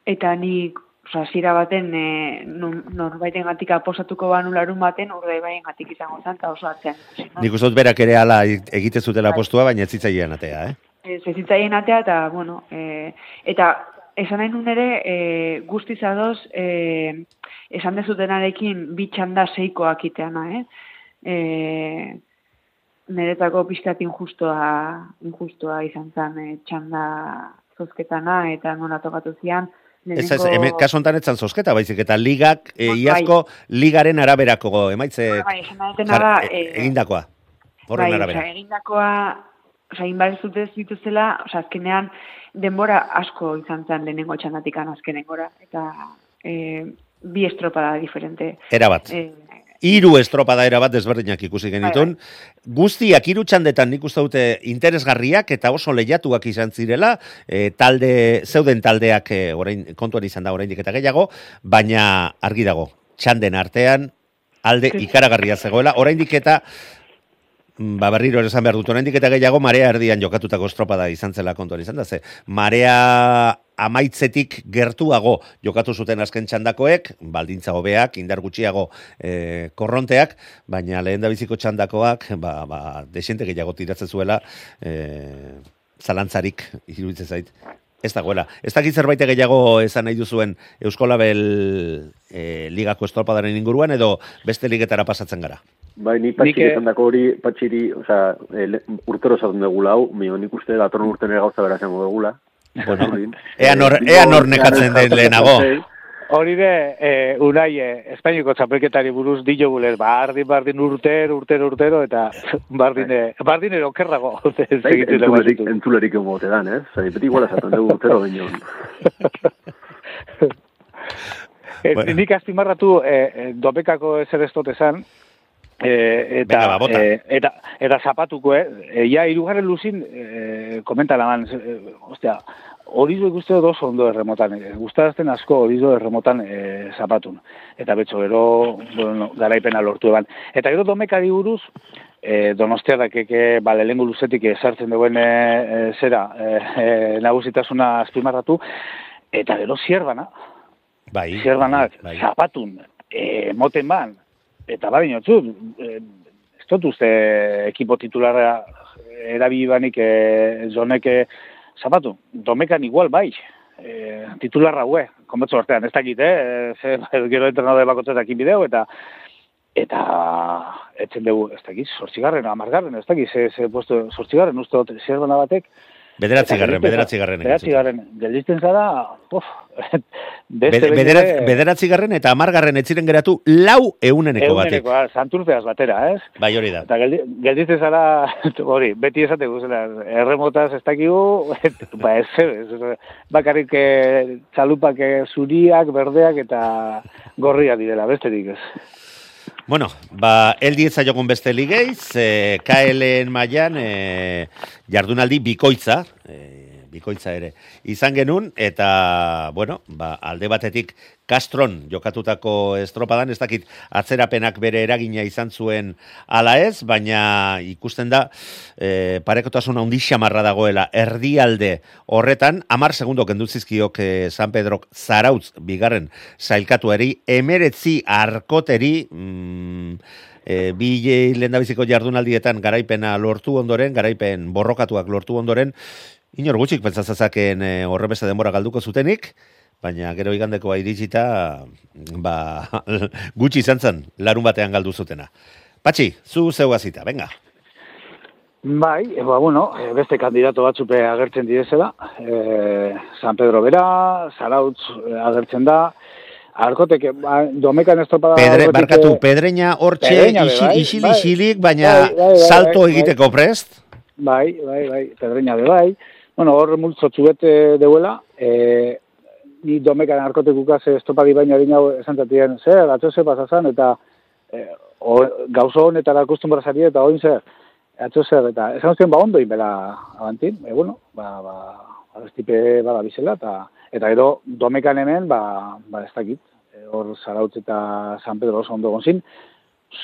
eta nik Osa, baten, e, norbaiten gatik aposatuko banu larun baten, urde baien gatik izango zen, eta oso atzean. no? nik uste dut berak ere ala egite zutela postua, baina ez zitzailean atea, eh? Ez ez zitzaien atea, eta, bueno, e, eta esan nahi nun ere, e, guztiz adoz, e, esan dezutenarekin bi txanda seikoak iteana, eh? E, niretako pixkat injustoa, injustoa izan zen e, txanda zozketana, eta nola tokatu zian, Ez, ez, hemen, kasu honetan etzan zozketa, baizik, eta ligak, e, Bai. iazko ligaren araberako emaitzek Bai, dutena da, jar- e- e, egindakoa, horren bai, arabera. osea, egindakoa, osea, inbal zute dituzela, osea, azkenean denbora asko izan zen lehenengo txandatikan azkenengora, eta e, bi estropada diferente. Era bat. E, hiru estropada era bat desberdinak ikusi genitun. Guztiak hiru txandetan nik uste dute interesgarriak eta oso lehiatuak izan zirela, e, talde, zeuden taldeak e, orain, kontuan izan da oraindik eta gehiago, baina argi dago, txanden artean, alde ikaragarria zegoela, oraindik eta ba berriro esan behar dut, oraindik eta gehiago marea erdian jokatutako estropada izan zela kontuan izan da, ze marea amaitzetik gertuago jokatu zuten azken txandakoek, baldintza hobeak, indar gutxiago e, korronteak, baina lehen da biziko txandakoak, ba, ba, desente gehiago tiratzen zuela, e, zalantzarik, iruditzen zait, ez dagoela. Ez dakit zerbait gehiago esan nahi duzuen Euskolabel e, ligako estropadaren inguruan, edo beste ligetara pasatzen gara? Bai, ni patxiri esan dako hori, patxiri, oza, e, urtero zaten dugula hau, mio nik uste datorren urten ere gauza bera dugula. Bueno, ea nor, ea nor nekatzen den lehenago. Hori de, eh, unai, eh, Espainiko txapelketari buruz dio guler, bardin, bardin urtero, urtero, urtero, eta bardin, eh, bardin ero kerrago. Entzulerik, entzulerik emote dan, eh? Zari, beti iguala zaten dugu urtero baino. Eh, Nik azpimarratu, eh, eh, dopekako ezer ez esan, E, eta, Venga, ba, e, eta, eta zapatuko, eh? E, ja, irugarren luzin, e, komentala man, e, ostia, horizo ikuste dut oso ondo erremotan, e, guztarazten asko horizo erremotan e, zapatun. Eta betxo, gero, bueno, garaipena lortu eban. Eta gero domekari buruz, e, donostia dakeke, bale, lengu luzetik esartzen duen e, e, zera, e, e, nagusitasuna azpimarratu, eta gero zierbana, Bai, zierbanak, bai. zapatun, e, moten ban, eta bada inotzu, eh, ez dut uste ekipo titularra erabibanik eh, zonek eh, zapatu, domekan igual bai, eh, titularra hue, konbetzu artean, ez dakit, eh, ze, gero entrenadore bakotzetak bideo, eta eta etzen dugu, ez dakit, sortzigarren, amargarren, ez dakit, ze, ze puesto, sortzigarren, uste dut, zierbana batek, Bederatzi garren, bederatzi garren. Bederatzi garren, gelditzen zara, uf, beste bederatzi, bederatzi garren eta amargarren etziren geratu lau euneneko batek. Egunekoa, santurteaz batera, ez? Bai hori da. Eta geldi, gelditzen zara, hori, beti esate guzela, erremotaz ez dakigu, ba ez, ez, bakarrik eh, txalupak eh, zuriak, berdeak eta gorriak direla, besterik ez. Bueno, ba, eldietza jogun beste ligeiz, e, KLN mailan e, jardunaldi bikoitza, e, bikoitza ere, izan genuen, eta, bueno, ba, alde batetik Castron jokatutako estropadan, ez dakit atzerapenak bere eragina izan zuen ala ez, baina ikusten da e, parekotasuna handi xamarra dagoela erdialde horretan, amar segundo kenduzizkiok e, San Pedro Zarautz bigarren sailkatuari, emeretzi arkoteri, mm, e, bi lehendabiziko jardunaldietan garaipena lortu ondoren, garaipen borrokatuak lortu ondoren, inor gutxik pentsazazaken e, horrebeste denbora galduko zutenik, baina gero igandekoa iritsita, ba, gutxi izan zen, larun batean galdu zutena. Patxi, zu zeu gazita, venga. Bai, e, ba, bueno, e, beste kandidato batzupe agertzen direzela, e, San Pedro Bera, Zarautz e, agertzen da, Arkoteke, ba, domekan estropada... Pedre, aurretik, barkatu, eh, pedreña hortxe, isil, bai, isil, bai. isilik, baina Bai, bai, bai, salto bai, egiteko prest. Bai, bai, bai, pedreña de bai. Bueno, hor multzotzu bete deuela, e, ni domekan arkotekukaz estopadi baina harina esan zatien, zer, atzo ze pasazan, eta e, o, gauzo honetara akostum brazari, eta oin zer, atzo zer, eta esan zuen ba ondo inbela abantin, e, bueno, ba, ba, abestipe bada bizela, eta eta gero domekan hemen, ba, ba ez dakit, e, hor Zarautz eta San Pedro oso ondo gonzin,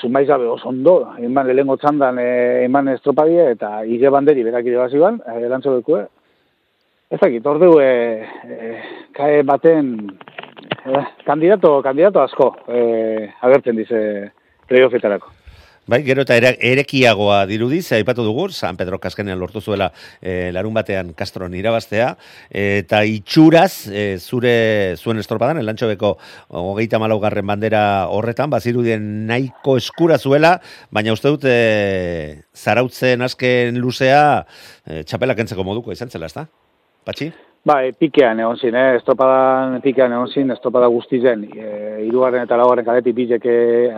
Zumaiz gabe oso ondo, eman lehengo txandan eman estropabie, eta ire banderi berak ire bazioan, eh, Ez dakit, eh, eh, kae baten, eh, kandidato, kandidato asko, eh, agertzen dize playoffetarako. Bai, gero eta ere, erekiagoa dirudiz, aipatu dugu, San Pedro Kaskenean lortu zuela e, larun batean Castron irabaztea, eta itxuraz, e, zure zuen estropadan, elantxobeko hogeita malaugarren bandera horretan, bazirudien nahiko eskura zuela, baina uste dut e, zarautzen azken luzea e, txapelak entzeko moduko izan zela, ezta? Patxi? Bai, pikean egon zin, eh? estropadan pikean egon zin, estropada guztizen, e, irugarren eta laugarren kadetik bizek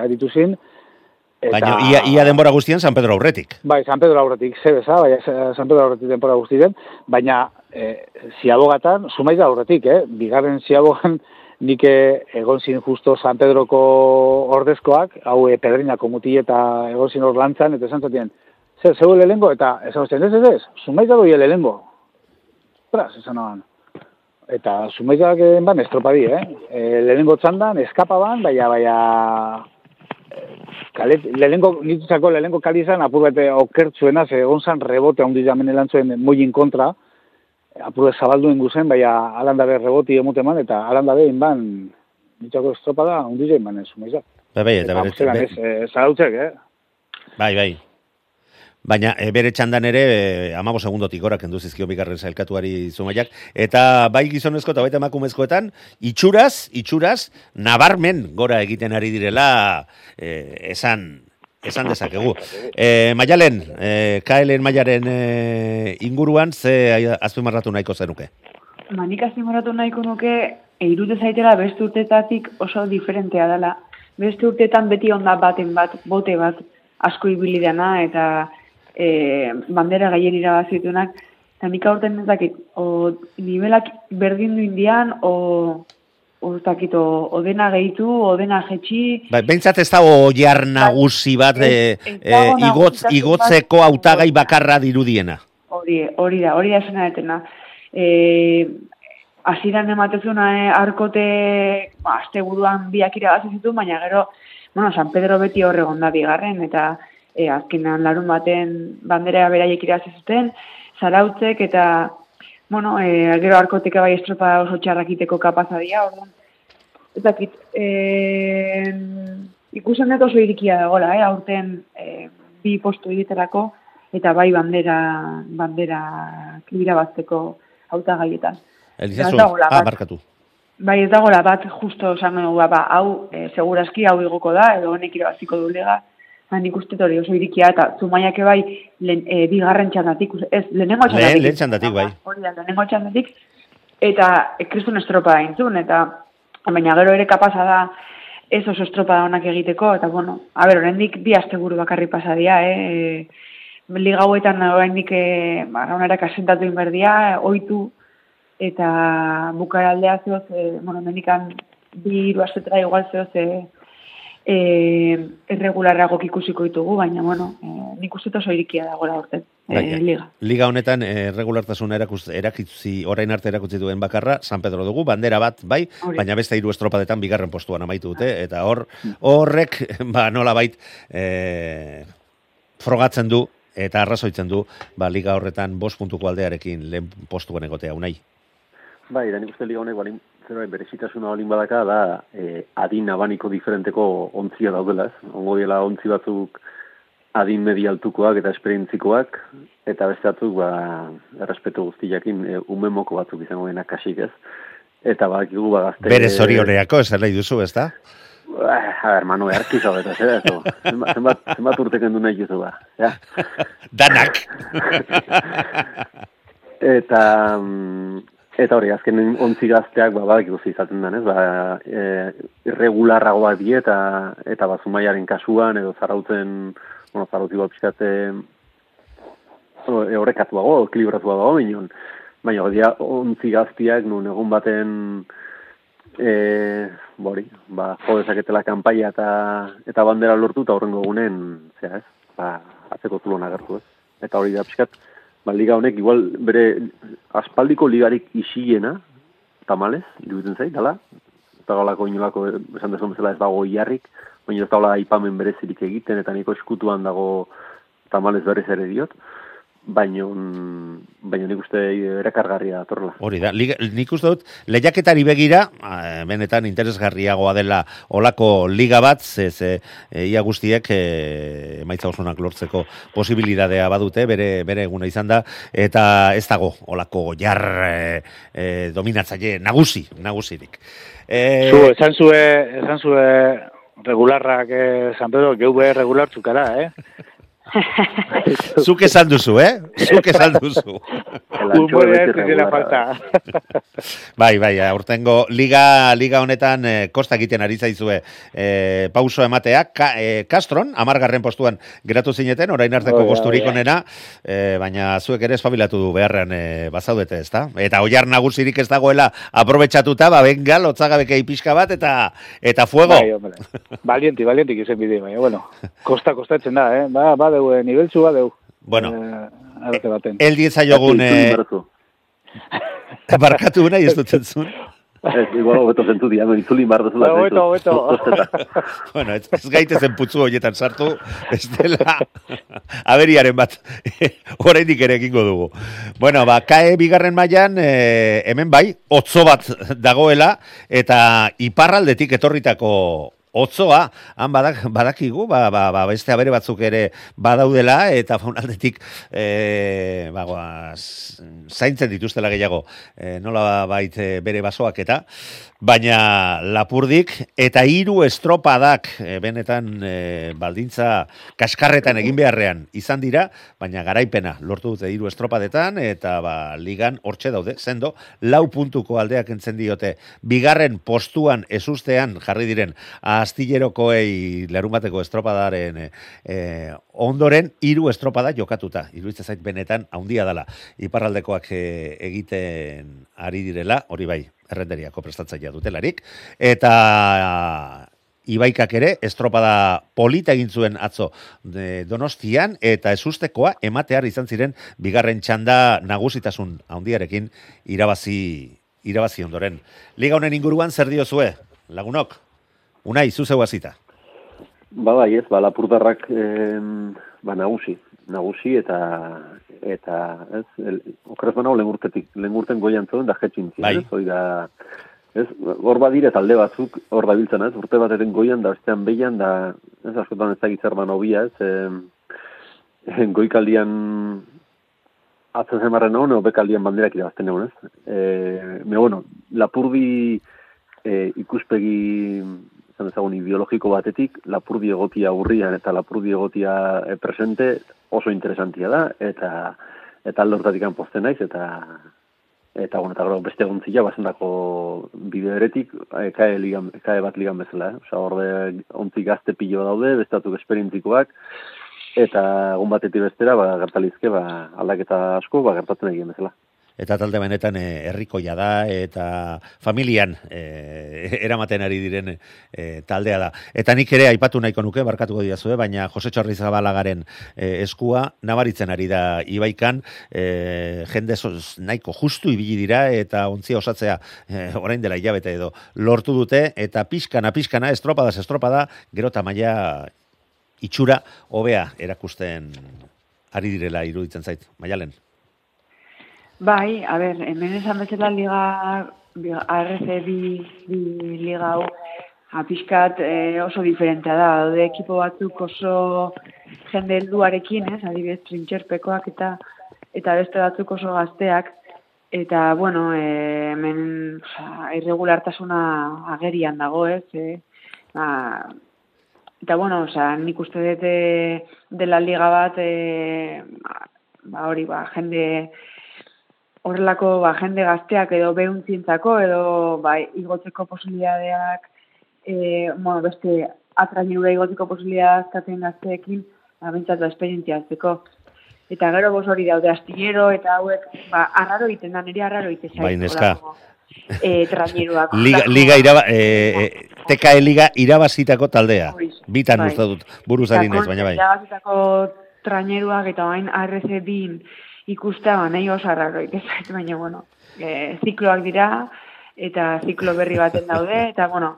aritu zin, Eta- Baina ia, ia denbora guztian San Pedro aurretik. Bai, San Pedro aurretik, ze beza, bai, San Pedro aurretik denpora guztiren, baina e, ziabogatan, sumaiz da aurretik, eh? bigarren ziabogan nik eh, egon zin justo San Pedroko ordezkoak, hau e, pedrinako muti eta egon zin hor lantzan, eta esan zatien, zer, zeu lehengo, eta esan zatien, ez, ez, ez, zumaiz dago lehengo. Praz, esan naban. Eta zumaitzak ban estropadi, eh? E, lehenengo txandan, eskapaban, baina, baina, Kale, lehenengo, nitzako lehenengo kalizan, apur bete okertzuena, ze egon zan rebote handi jamen elantzuen moien kontra, apur zabalduen guzen, baina alandabe reboti emuteman, eta alandabe inban, nitzako estropada, handi jamen, ez, maiza. Bai, bai, eta bere... Zarautzek, eh? Bai, bai, Baina e, bere txandan ere, e, amabo segundotik gora kendu zizkio bigarren zailkatuari zumaiak, eta bai gizonezko eta baita emakumezkoetan, itxuraz, itxuraz, nabarmen gora egiten ari direla e, esan, esan dezakegu. E, maialen, e, kaelen maiaren e, inguruan, ze azpimarratu nahiko zenuke? Ba, nik azpimarratu nahiko nuke, eirute zaitela beste urtetatik oso diferentea dela. Beste urtetan beti onda baten bat, bote bat, asko ibilideana, eta e, bandera gaien irabazitunak, eta nik aurten ez dakit, o nivelak berdin du indian, o, o dakit, o, dena gehitu, o dena jetxi. Ba, Bentsat ez da o jar nagusi bat, e, e, igotz, igotzeko autagai bakarra dirudiena. Hori, hori da, hori da esena etena. E, Aziran ematezuna e, arkote, ba, azte buruan biak irabazizitu, baina gero, bueno, San Pedro beti horregon da bigarren, eta e, azkenan larun baten bandera beraiek irazi zuten, zarautzek eta bueno, e, gero arkoteka bai estropa oso txarrakiteko kapazadia, orduan. Ez dakit, e, ikusen dut oso irikia dagoela, eh, aurten e, bi postu egiterako, eta bai bandera, bandera kibira bazteko auta gaietan. Elizazu, ah, markatu. Bai, ez dagoela bat, justo esan ba, ba, hau, e, seguraski hau igoko da, edo honek irabaziko du lega, ba, nik uste hori oso irikia, eta zumaiak bai, len, e, bigarren txandatik, ez, lehenengo txandatik. Lehen, txandatik, bai. Hori da, lehenengo txandatik, eta e, kristun estropa intzun, eta baina gero ere kapasa da, ez oso estropa honak egiteko, eta bueno, a ber, horrendik bi aste buru bakarri pasadia, eh, e, liga hauetan horrendik, e, ba, raunarak asentatu inberdia, oitu, eta bukaraldea zehoz, e, bueno, menikan bi iru astetra igual zehoz, e, e, erregularragok ikusiko ditugu, baina, bueno, e, nik uste oso irikia dagoela orten, e, liga. Liga honetan, erregulartasuna erakutzi, orain arte erakutzi duen bakarra, San Pedro dugu, bandera bat, bai, baina beste hiru estropadetan bigarren postuan amaitu dute, eta hor, horrek, ba, nola bait, e, frogatzen du, eta arrazoitzen du, ba, liga horretan bost puntuko aldearekin lehen postuan egotea, unai. Bai, da nik uste liga honek, balin, zer bai, berezitasuna olin badaka da e, adin abaniko diferenteko ontzia daudela, ez? Ongo diela ontzi batzuk adin medialtukoak eta esperientzikoak, eta beste batzuk, ba, errespetu guztiakin, e, umemoko batzuk izango dena kasik, ez? Eta ba, gigu, ba, gazte... Bere zorioneako, ez nahi duzu, ez da? Ba, a ber, manu, erki zabeta, zer, ez Zenbat, zenbat urteken du nahi duzu, ba, ja? Danak! eta, mm, Eta hori, azken ontzi gazteak, ba, badak izaten den, ez, ba, e, irregularrago bat die, eta, eta ba, zumaiaren kasuan, edo zarautzen, bueno, zarauti bat pixkatze, e, horrekatuago, ekilibratuago, baina, baina, hori, ontzi gazteak, nun egun baten, e, bori, ba, jodezaketela kanpaia eta, eta bandera lortu, eta horrengo egunen, zera, ez, ba, atzeko zulon agertu, ez. Eta hori da, pixkat, ba, liga honek igual bere aspaldiko ligarik isiena, tamalez, iruditzen zait, dala? Eta galako inolako, esan desun bezala ez dago iarrik, baina ez dago ipamen berezirik egiten, eta niko eskutuan dago tamalez berez ere diot baino baino nik uste erakargarria datorla. Hori da, nik uste dut lehiaketari begira, benetan interesgarriagoa dela olako liga bat, ze, ze e, ia guztiek e, emaitza osonak lortzeko posibilidadea badute, bere, bere eguna izan da, eta ez dago olako jar e, e, dominatzaile nagusi, nagusirik. E, Zu, esan zue, esan zue regularrak, eh, San Pedro, geube regular eh? Zuk esan duzu, eh? Zuk esan duzu. Humorea ez regularra. falta. Bai, bai, aurtengo liga, liga honetan eh, kosta egiten ari zaizue eh, pauso ematea. Ka, eh, Castron, amargarren postuan geratu zineten, orain arteko da, posturik onena, eh, baina zuek ere espabilatu du beharrean eh, bazaudete, ezta? Eta oiar nagusirik ez dagoela aprobetxatuta, ba, benga, lotzagabekei pixka bat, eta eta fuego. Bai, hombre. Valienti, valientik izen bide, baina, bueno, kosta kostatzen da, eh? Ba, badeu, eh, niveltzu badeu. Bueno, Eh, arte baten. el diezaiogun eh, berzu. barkatu nahi ez dut entzun. Ez, igual hobeto zentu diago, itzuli bar duzu. Ba, hobeto, hobeto. Bueno, ez, ez gaitezen putzu horietan sartu, ez dela aberiaren bat oraindik ere egingo dugu. Bueno, ba, kae bigarren mailan eh, hemen bai, otzo bat dagoela, eta iparraldetik etorritako otzoa, han badak, badakigu, ba, ba, ba, beste abere batzuk ere badaudela, eta faunaldetik e, ba, ba, zaintzen dituztela gehiago, e, nola bait eh, bere basoak eta, baina lapurdik eta hiru estropadak e, benetan e, baldintza kaskarretan egin beharrean izan dira, baina garaipena lortu dute hiru estropadetan eta ba, ligan hortxe daude, zendo, lau puntuko aldeak entzen diote, bigarren postuan ezustean jarri diren astillerokoei larunbateko estropadaren e, e, ondoren hiru estropada jokatuta. Iruditzen zait benetan handia dela. Iparraldekoak e, egiten ari direla, hori bai, errenderiako prestatzailea dutelarik, eta Ibaikak ere estropada polita egin zuen atzo de Donostian eta ezustekoa ematear izan ziren bigarren txanda nagusitasun handiarekin irabazi irabazi ondoren. Liga honen inguruan zer diozue, lagunok? Unai, zuzeu hasita. Ba, bai, ez, ba, lapurtarrak em, ba, nagusi. Nagusi eta, eta ez, el, okeraz banau lengurtetik, lengurten goian zeuden da jetxintzia, Bai. ez, da, ez, hor badire talde batzuk, hor da biltzen, ez, urte bateren goian, da bestean behian, da, ez, askotan ez dakit zer ban hobia, ez, em, goikaldian atzen zemarren hau, neo bekaldian banderak irabazten egon, ez. E, me, bueno, lapurdi e, ikuspegi esan ezagun ideologiko batetik, lapurdi egotia urrian eta lapurdi egotia e, presente oso interesantia da, eta eta alde hortatik pozten naiz, eta eta bueno, eta gero beste gontzila bazendako bideo eretik, e, kae, ligan, kae bat ligan bezala, eh? Osa, orde ontzi gazte pilo daude, bestatuk esperientzikoak, eta egun batetik bestera, ba, gertalizke, ba, aldaketa asko, ba, gertatzen egin bezala. Eta talde benetan eh, herrikoia da eta familian eh, eramaten ari diren eh, taldea da. Eta nik ere aipatu nahiko nuke, barkatuko diazue, baina Jose Txorrizabalagaren eh, eskua nabaritzen ari da Ibaikan, eh, jende zoz, nahiko justu ibili dira eta ontzia osatzea eh, orain dela hilabete edo lortu dute eta pixkana, pixkana, estropadas, estropada, gero tamaia itxura hobea erakusten ari direla iruditzen zait, maialen. Bai, a ber, hemen esan bezala liga, ARC bi, bi liga hau, apiskat eh, oso diferentea da. Daude ekipo batzuk oso jende helduarekin, ez, adibidez, trintxerpekoak eta eta beste batzuk oso gazteak. Eta, bueno, eh, hemen oza, irregulartasuna agerian dago, ez, eh, ba, eta, bueno, oza, nik uste dut eh, dela liga bat, eh, ba, hori, ba, jende horrelako ba, jende gazteak edo behuntzientzako edo ba, igotzeko posibilidadeak e, bueno, beste atrainura igotzeko posibilidad azkaten gazteekin ba, bintzat ba, esperientzia hartzeko. Eta gero bos hori daude astillero eta hauek ba, arraro iten da, nire arraro ite zait. Bai, neska. horrelako, E, traineruak. Liga, liga iraba, e, e, TKE Liga irabazitako taldea. Horixe, Bitan bai. dut, buruz ari naiz, baina bai. Irabazitako traineruak eta bain RC bin ikustea, ba, nahi oso arraro baina, bueno, e, zikloak dira, eta ziklo berri baten daude, eta, bueno,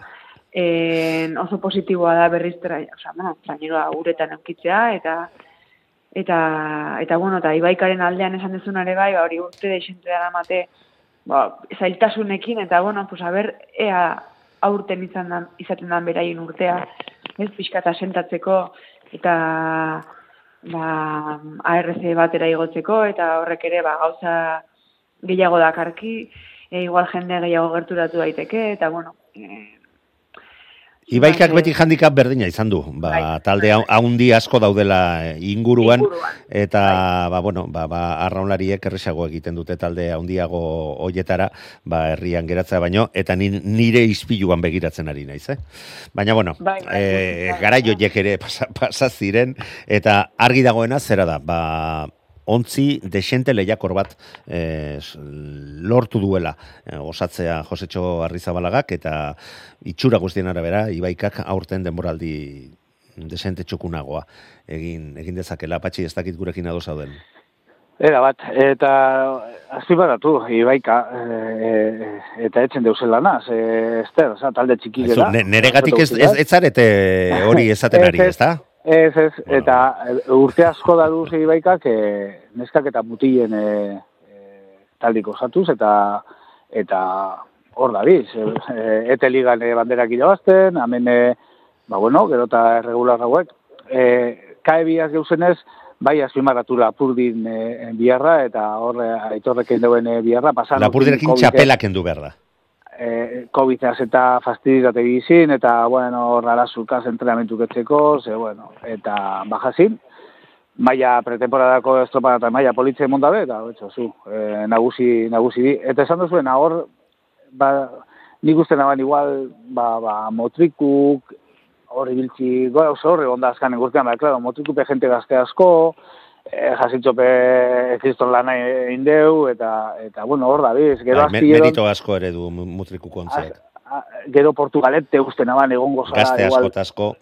en, oso positiboa da berriz oza, bueno, trainerua uretan eukitzea, eta, eta, eta, bueno, eta ibaikaren aldean esan dezunare bai, ba, hori urte deixente dara mate, ba, zailtasunekin, eta, bueno, pues, a ber, ea aurten izan dan, izaten dan beraien urtea, ez, pixkata sentatzeko, eta ba, ARC batera igotzeko, eta horrek ere ba, gauza gehiago dakarki, e, igual jende gehiago gerturatu daiteke, eta bueno, e, Ibaikak Bai, beti handikap berdina izan du. Ba, Bai. talde hau- haundi asko daudela eh, inguruan, Inguruan. eta ba, bueno, ba, ba, arraunlariek erresago egiten dute talde handiago hoietara, ba, herrian geratzea baino, eta ni, nire izpiluan begiratzen ari naiz, eh? Baina, bueno, Bai, bai, eh, bai. garai horiek ere pasa, pasa ziren, eta argi dagoena zera da, ba, ontzi desente lehiakor bat s- lortu duela eh, osatzea Josetxo Arrizabalagak eta itxura guztien arabera Ibaikak aurten denboraldi desente txukunagoa egin egin dezakela patxi ez dakit gurekin ados zauden. Era bat, eta azpimarratu, ibaika, e, e, eta etzen deusen lanaz, e, ester, oza, talde txiki Aizu, gara. ne- Neregatik ez, ez, ez zarete hori esaten ari, Ez, ez. Ez, ez, Bueno. eta e, urte asko da duz ibaikak, e, neskak eta mutilen e, e, taldiko osatuz, eta eta hor da biz, e, ete ligan e, banderak irabazten, hemen, e, ba bueno, gero eta regular hauek, e, kae biaz geuzenez, bai azpimarratu lapurdin e, biharra, eta hor e, aitorrek deuen e, biharra, pasan. Lapurdirekin Covid-e- txapelak kendu behar da. Eh, COVID-az eta fastiditate gizin, eta, bueno, rara zurkaz entrenamentu ketzeko, ze, bueno, eta bajazin, maia pretemporadako estropada eta maia politxe mondabe, eta, betxo, zu, eh, nagusi, nagusi di. Eta esan duzuen, hor, ba, nik uste naban igual, ba, ba, motrikuk, hor ibiltzi, goa oso horre onda azkanen gurtean, ba, klaro, motrikupe jente gazte asko, eh, jasitxope kriston lana indeu, eta, eta, bueno, hor da biz, gero Bai, me- merito asko ere du mutrikuko. A- a- gero Portugalete uste naban egongo zara. Gazte igual. asko eta asko.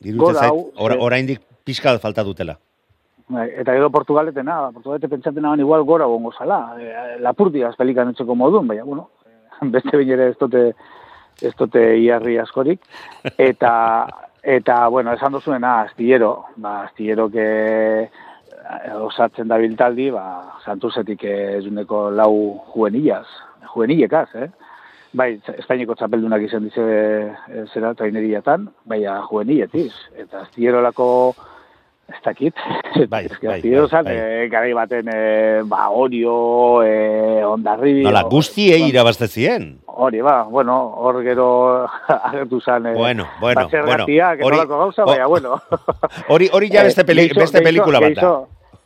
Gora zait, hau, ora, ze- oraindik pixka bat falta dutela. Bai, Eta gero Portugalete na, Portugalete pentsatzen naban igual gora egongo zala. E, Lapurdi pelikan etxeko modun, baina, bueno, eh, beste bain ere ez dute, ez dute iarri askorik. Eta, eta bueno, esan duzuena, astillero, ba, astillero que eh, osatzen da biltaldi, ba, santuzetik ez duneko lau juvenillas, juvenilekaz, eh? Bai, Espainiako txapeldunak izan dize e, zera traineriatan, baina juveniletiz. Eta astierolako ez dakit. Bai, Ez bai, bai, zan, bai. eh, garai baten, eh, ba, orio, eh, ondarribi... Nola, o- guztiei irabazte zien. Hori, ba, bueno, hor gero agertu zan... Eh, Bueno, bueno, bueno, hori- nolako gauza, o- baina, bueno. Hori hori ja beste, peli, Eh, beste pelikula bat da.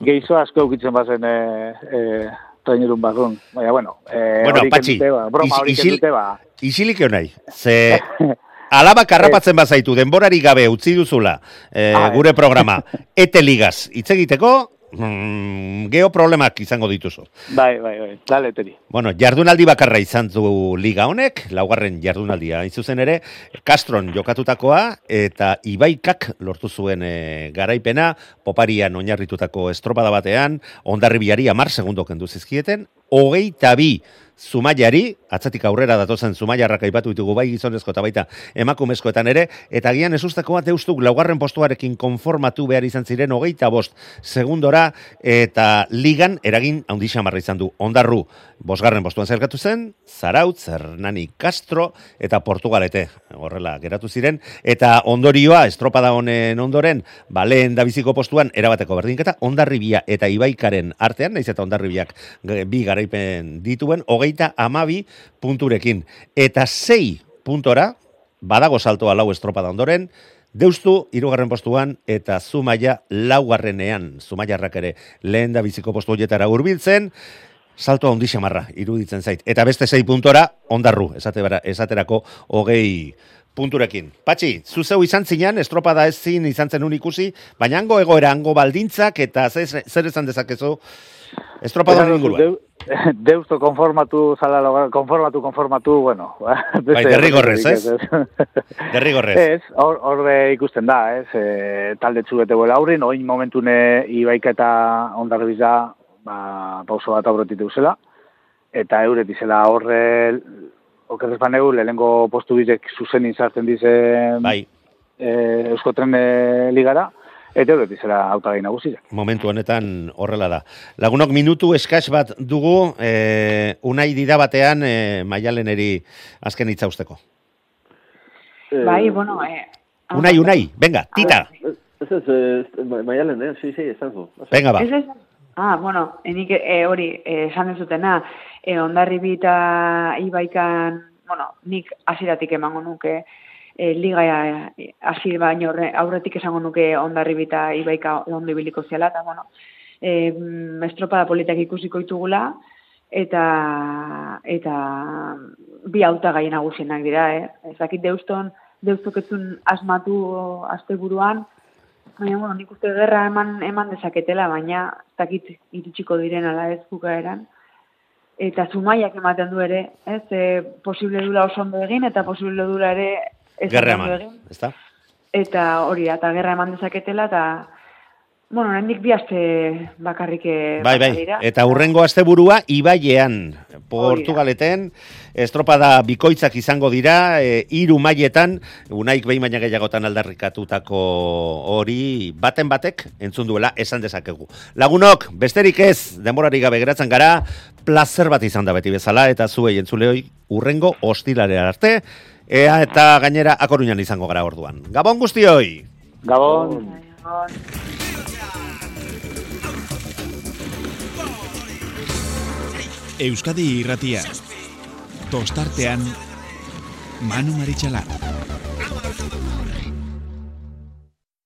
Geizo- asko eukitzen bazen eh, eh, trainerun barrun. Baina, bueno, eh, Bueno, Patxi, kendute, ba, broma hori isil- kendute, ba. Isilik nahi, ze alaba karrapatzen bazaitu, denborari gabe utzi duzula eh. gure programa, ete ligaz, hitz egiteko, mm, geo problemak izango dituzu. Bai, bai, bai, dale, teri. Bueno, jardunaldi bakarra izan du liga honek, laugarren jardunaldia hain zuzen ere, Castron jokatutakoa eta Ibaikak lortu zuen e, garaipena, poparian oinarritutako estropada batean, ondarribiari amar segundo kendu zizkieten, hogeita bi Zumaiari, atzatik aurrera datozen Zumaiarrak aipatu ditugu bai gizonezko eta baita emakumezkoetan ere, eta gian ezusteko bat eustuk laugarren postuarekin konformatu behar izan ziren hogeita bost segundora, eta ligan eragin handi xamarra izan du. Ondarru, bosgarren postuan zerkatu zen, Zarautz, Hernani Castro eta Portugalete, horrela geratu ziren, eta ondorioa, estropada honen ondoren, ba, lehen da biziko postuan, erabateko berdinketa, Ondarribia eta Ibaikaren artean, naiz eta Ondarribiak ge- bi garaipen dituen, hogeita amabi punturekin. Eta sei puntora, badago saltoa lau estropada ondoren, Deustu, irugarren postuan, eta Zumaia laugarrenean, Zumaiarrak ere lehen da biziko postu horietara hurbiltzen, salto handi xamarra iruditzen zait. Eta beste sei puntora, ondarru, esate bara, esaterako hogei punturekin. Patxi, zu zeu izan zinan, estropada ez zin izan zen ikusi, baina hango egoera, hango baldintzak, eta zer, zer esan dezakezu, duzu, inguruan. deu- Deusto konformatu, zala, logra- konformatu, konformatu, bueno. Bai, derrigorrez, ez? Derrigorrez. Ez, hor, hor be ikusten da, ez, e, talde txubete buela aurrin, oin momentune ibaika eta ondarribiza, ba, pauso bat aurretit eusela, eta euret izela horre, okerrez baneu, lehenengo postu bizek zuzen izartzen dize Bai, e, Eusko Tren e, ligara, eta euret izela autagai nagusiak. momentu honetan horrela da. Lagunok minutu eskas bat dugu, e, unai dida batean, e, maialeneri azken hitza usteko. Bai, bueno, eh, Unai, unai, venga, tita, Ez ez, ez, ma- maialen, eh? Sí, sí, esan zu. venga ba. Ez ez? Ah, bueno, enik eh, hori, eh, esan dezutena, eh, ondarribi eta ibaikan, bueno, nik hasiratik emango nuke, e, liga e, hasi baino aurretik esango nuke ondarri eta ibaika ondo ibiliko ziala, eta bueno, e, estropada politak ikusiko ditugula, eta eta bi hautagai nagusienak dira, eh? Ez deuston, deustoketzun asmatu asteburuan, baina, bueno, nik uste gerra eman, eman dezaketela, baina ez dakit iritsiko diren ala ez bukaeran. Eta zumaiak ematen du ere, ez, e, posible dula oso ondo egin, eta posible dula ere Gerra eman, ezta? Eta hori eta gerra eman dezaketela, eta, bueno, hendik bi aste bakarrik eh, Bai, bai, badira. eta hurrengo asteburua Ibaiean, Portugaleten, estropada bikoitzak izango dira, e, hiru mailetan, unaik behin baina gehiagotan aldarrikatutako hori, baten batek, entzun duela, esan dezakegu. Lagunok, besterik ez, denborari gabe geratzen gara, plazer bat izan da beti bezala, eta zuei entzuleoi, urrengo ostilarea arte, ea eta gainera akoruñan izango gara orduan. Gabon guztioi! Gabon. Euskadi irratia. Tostartean Manu Maritxalar.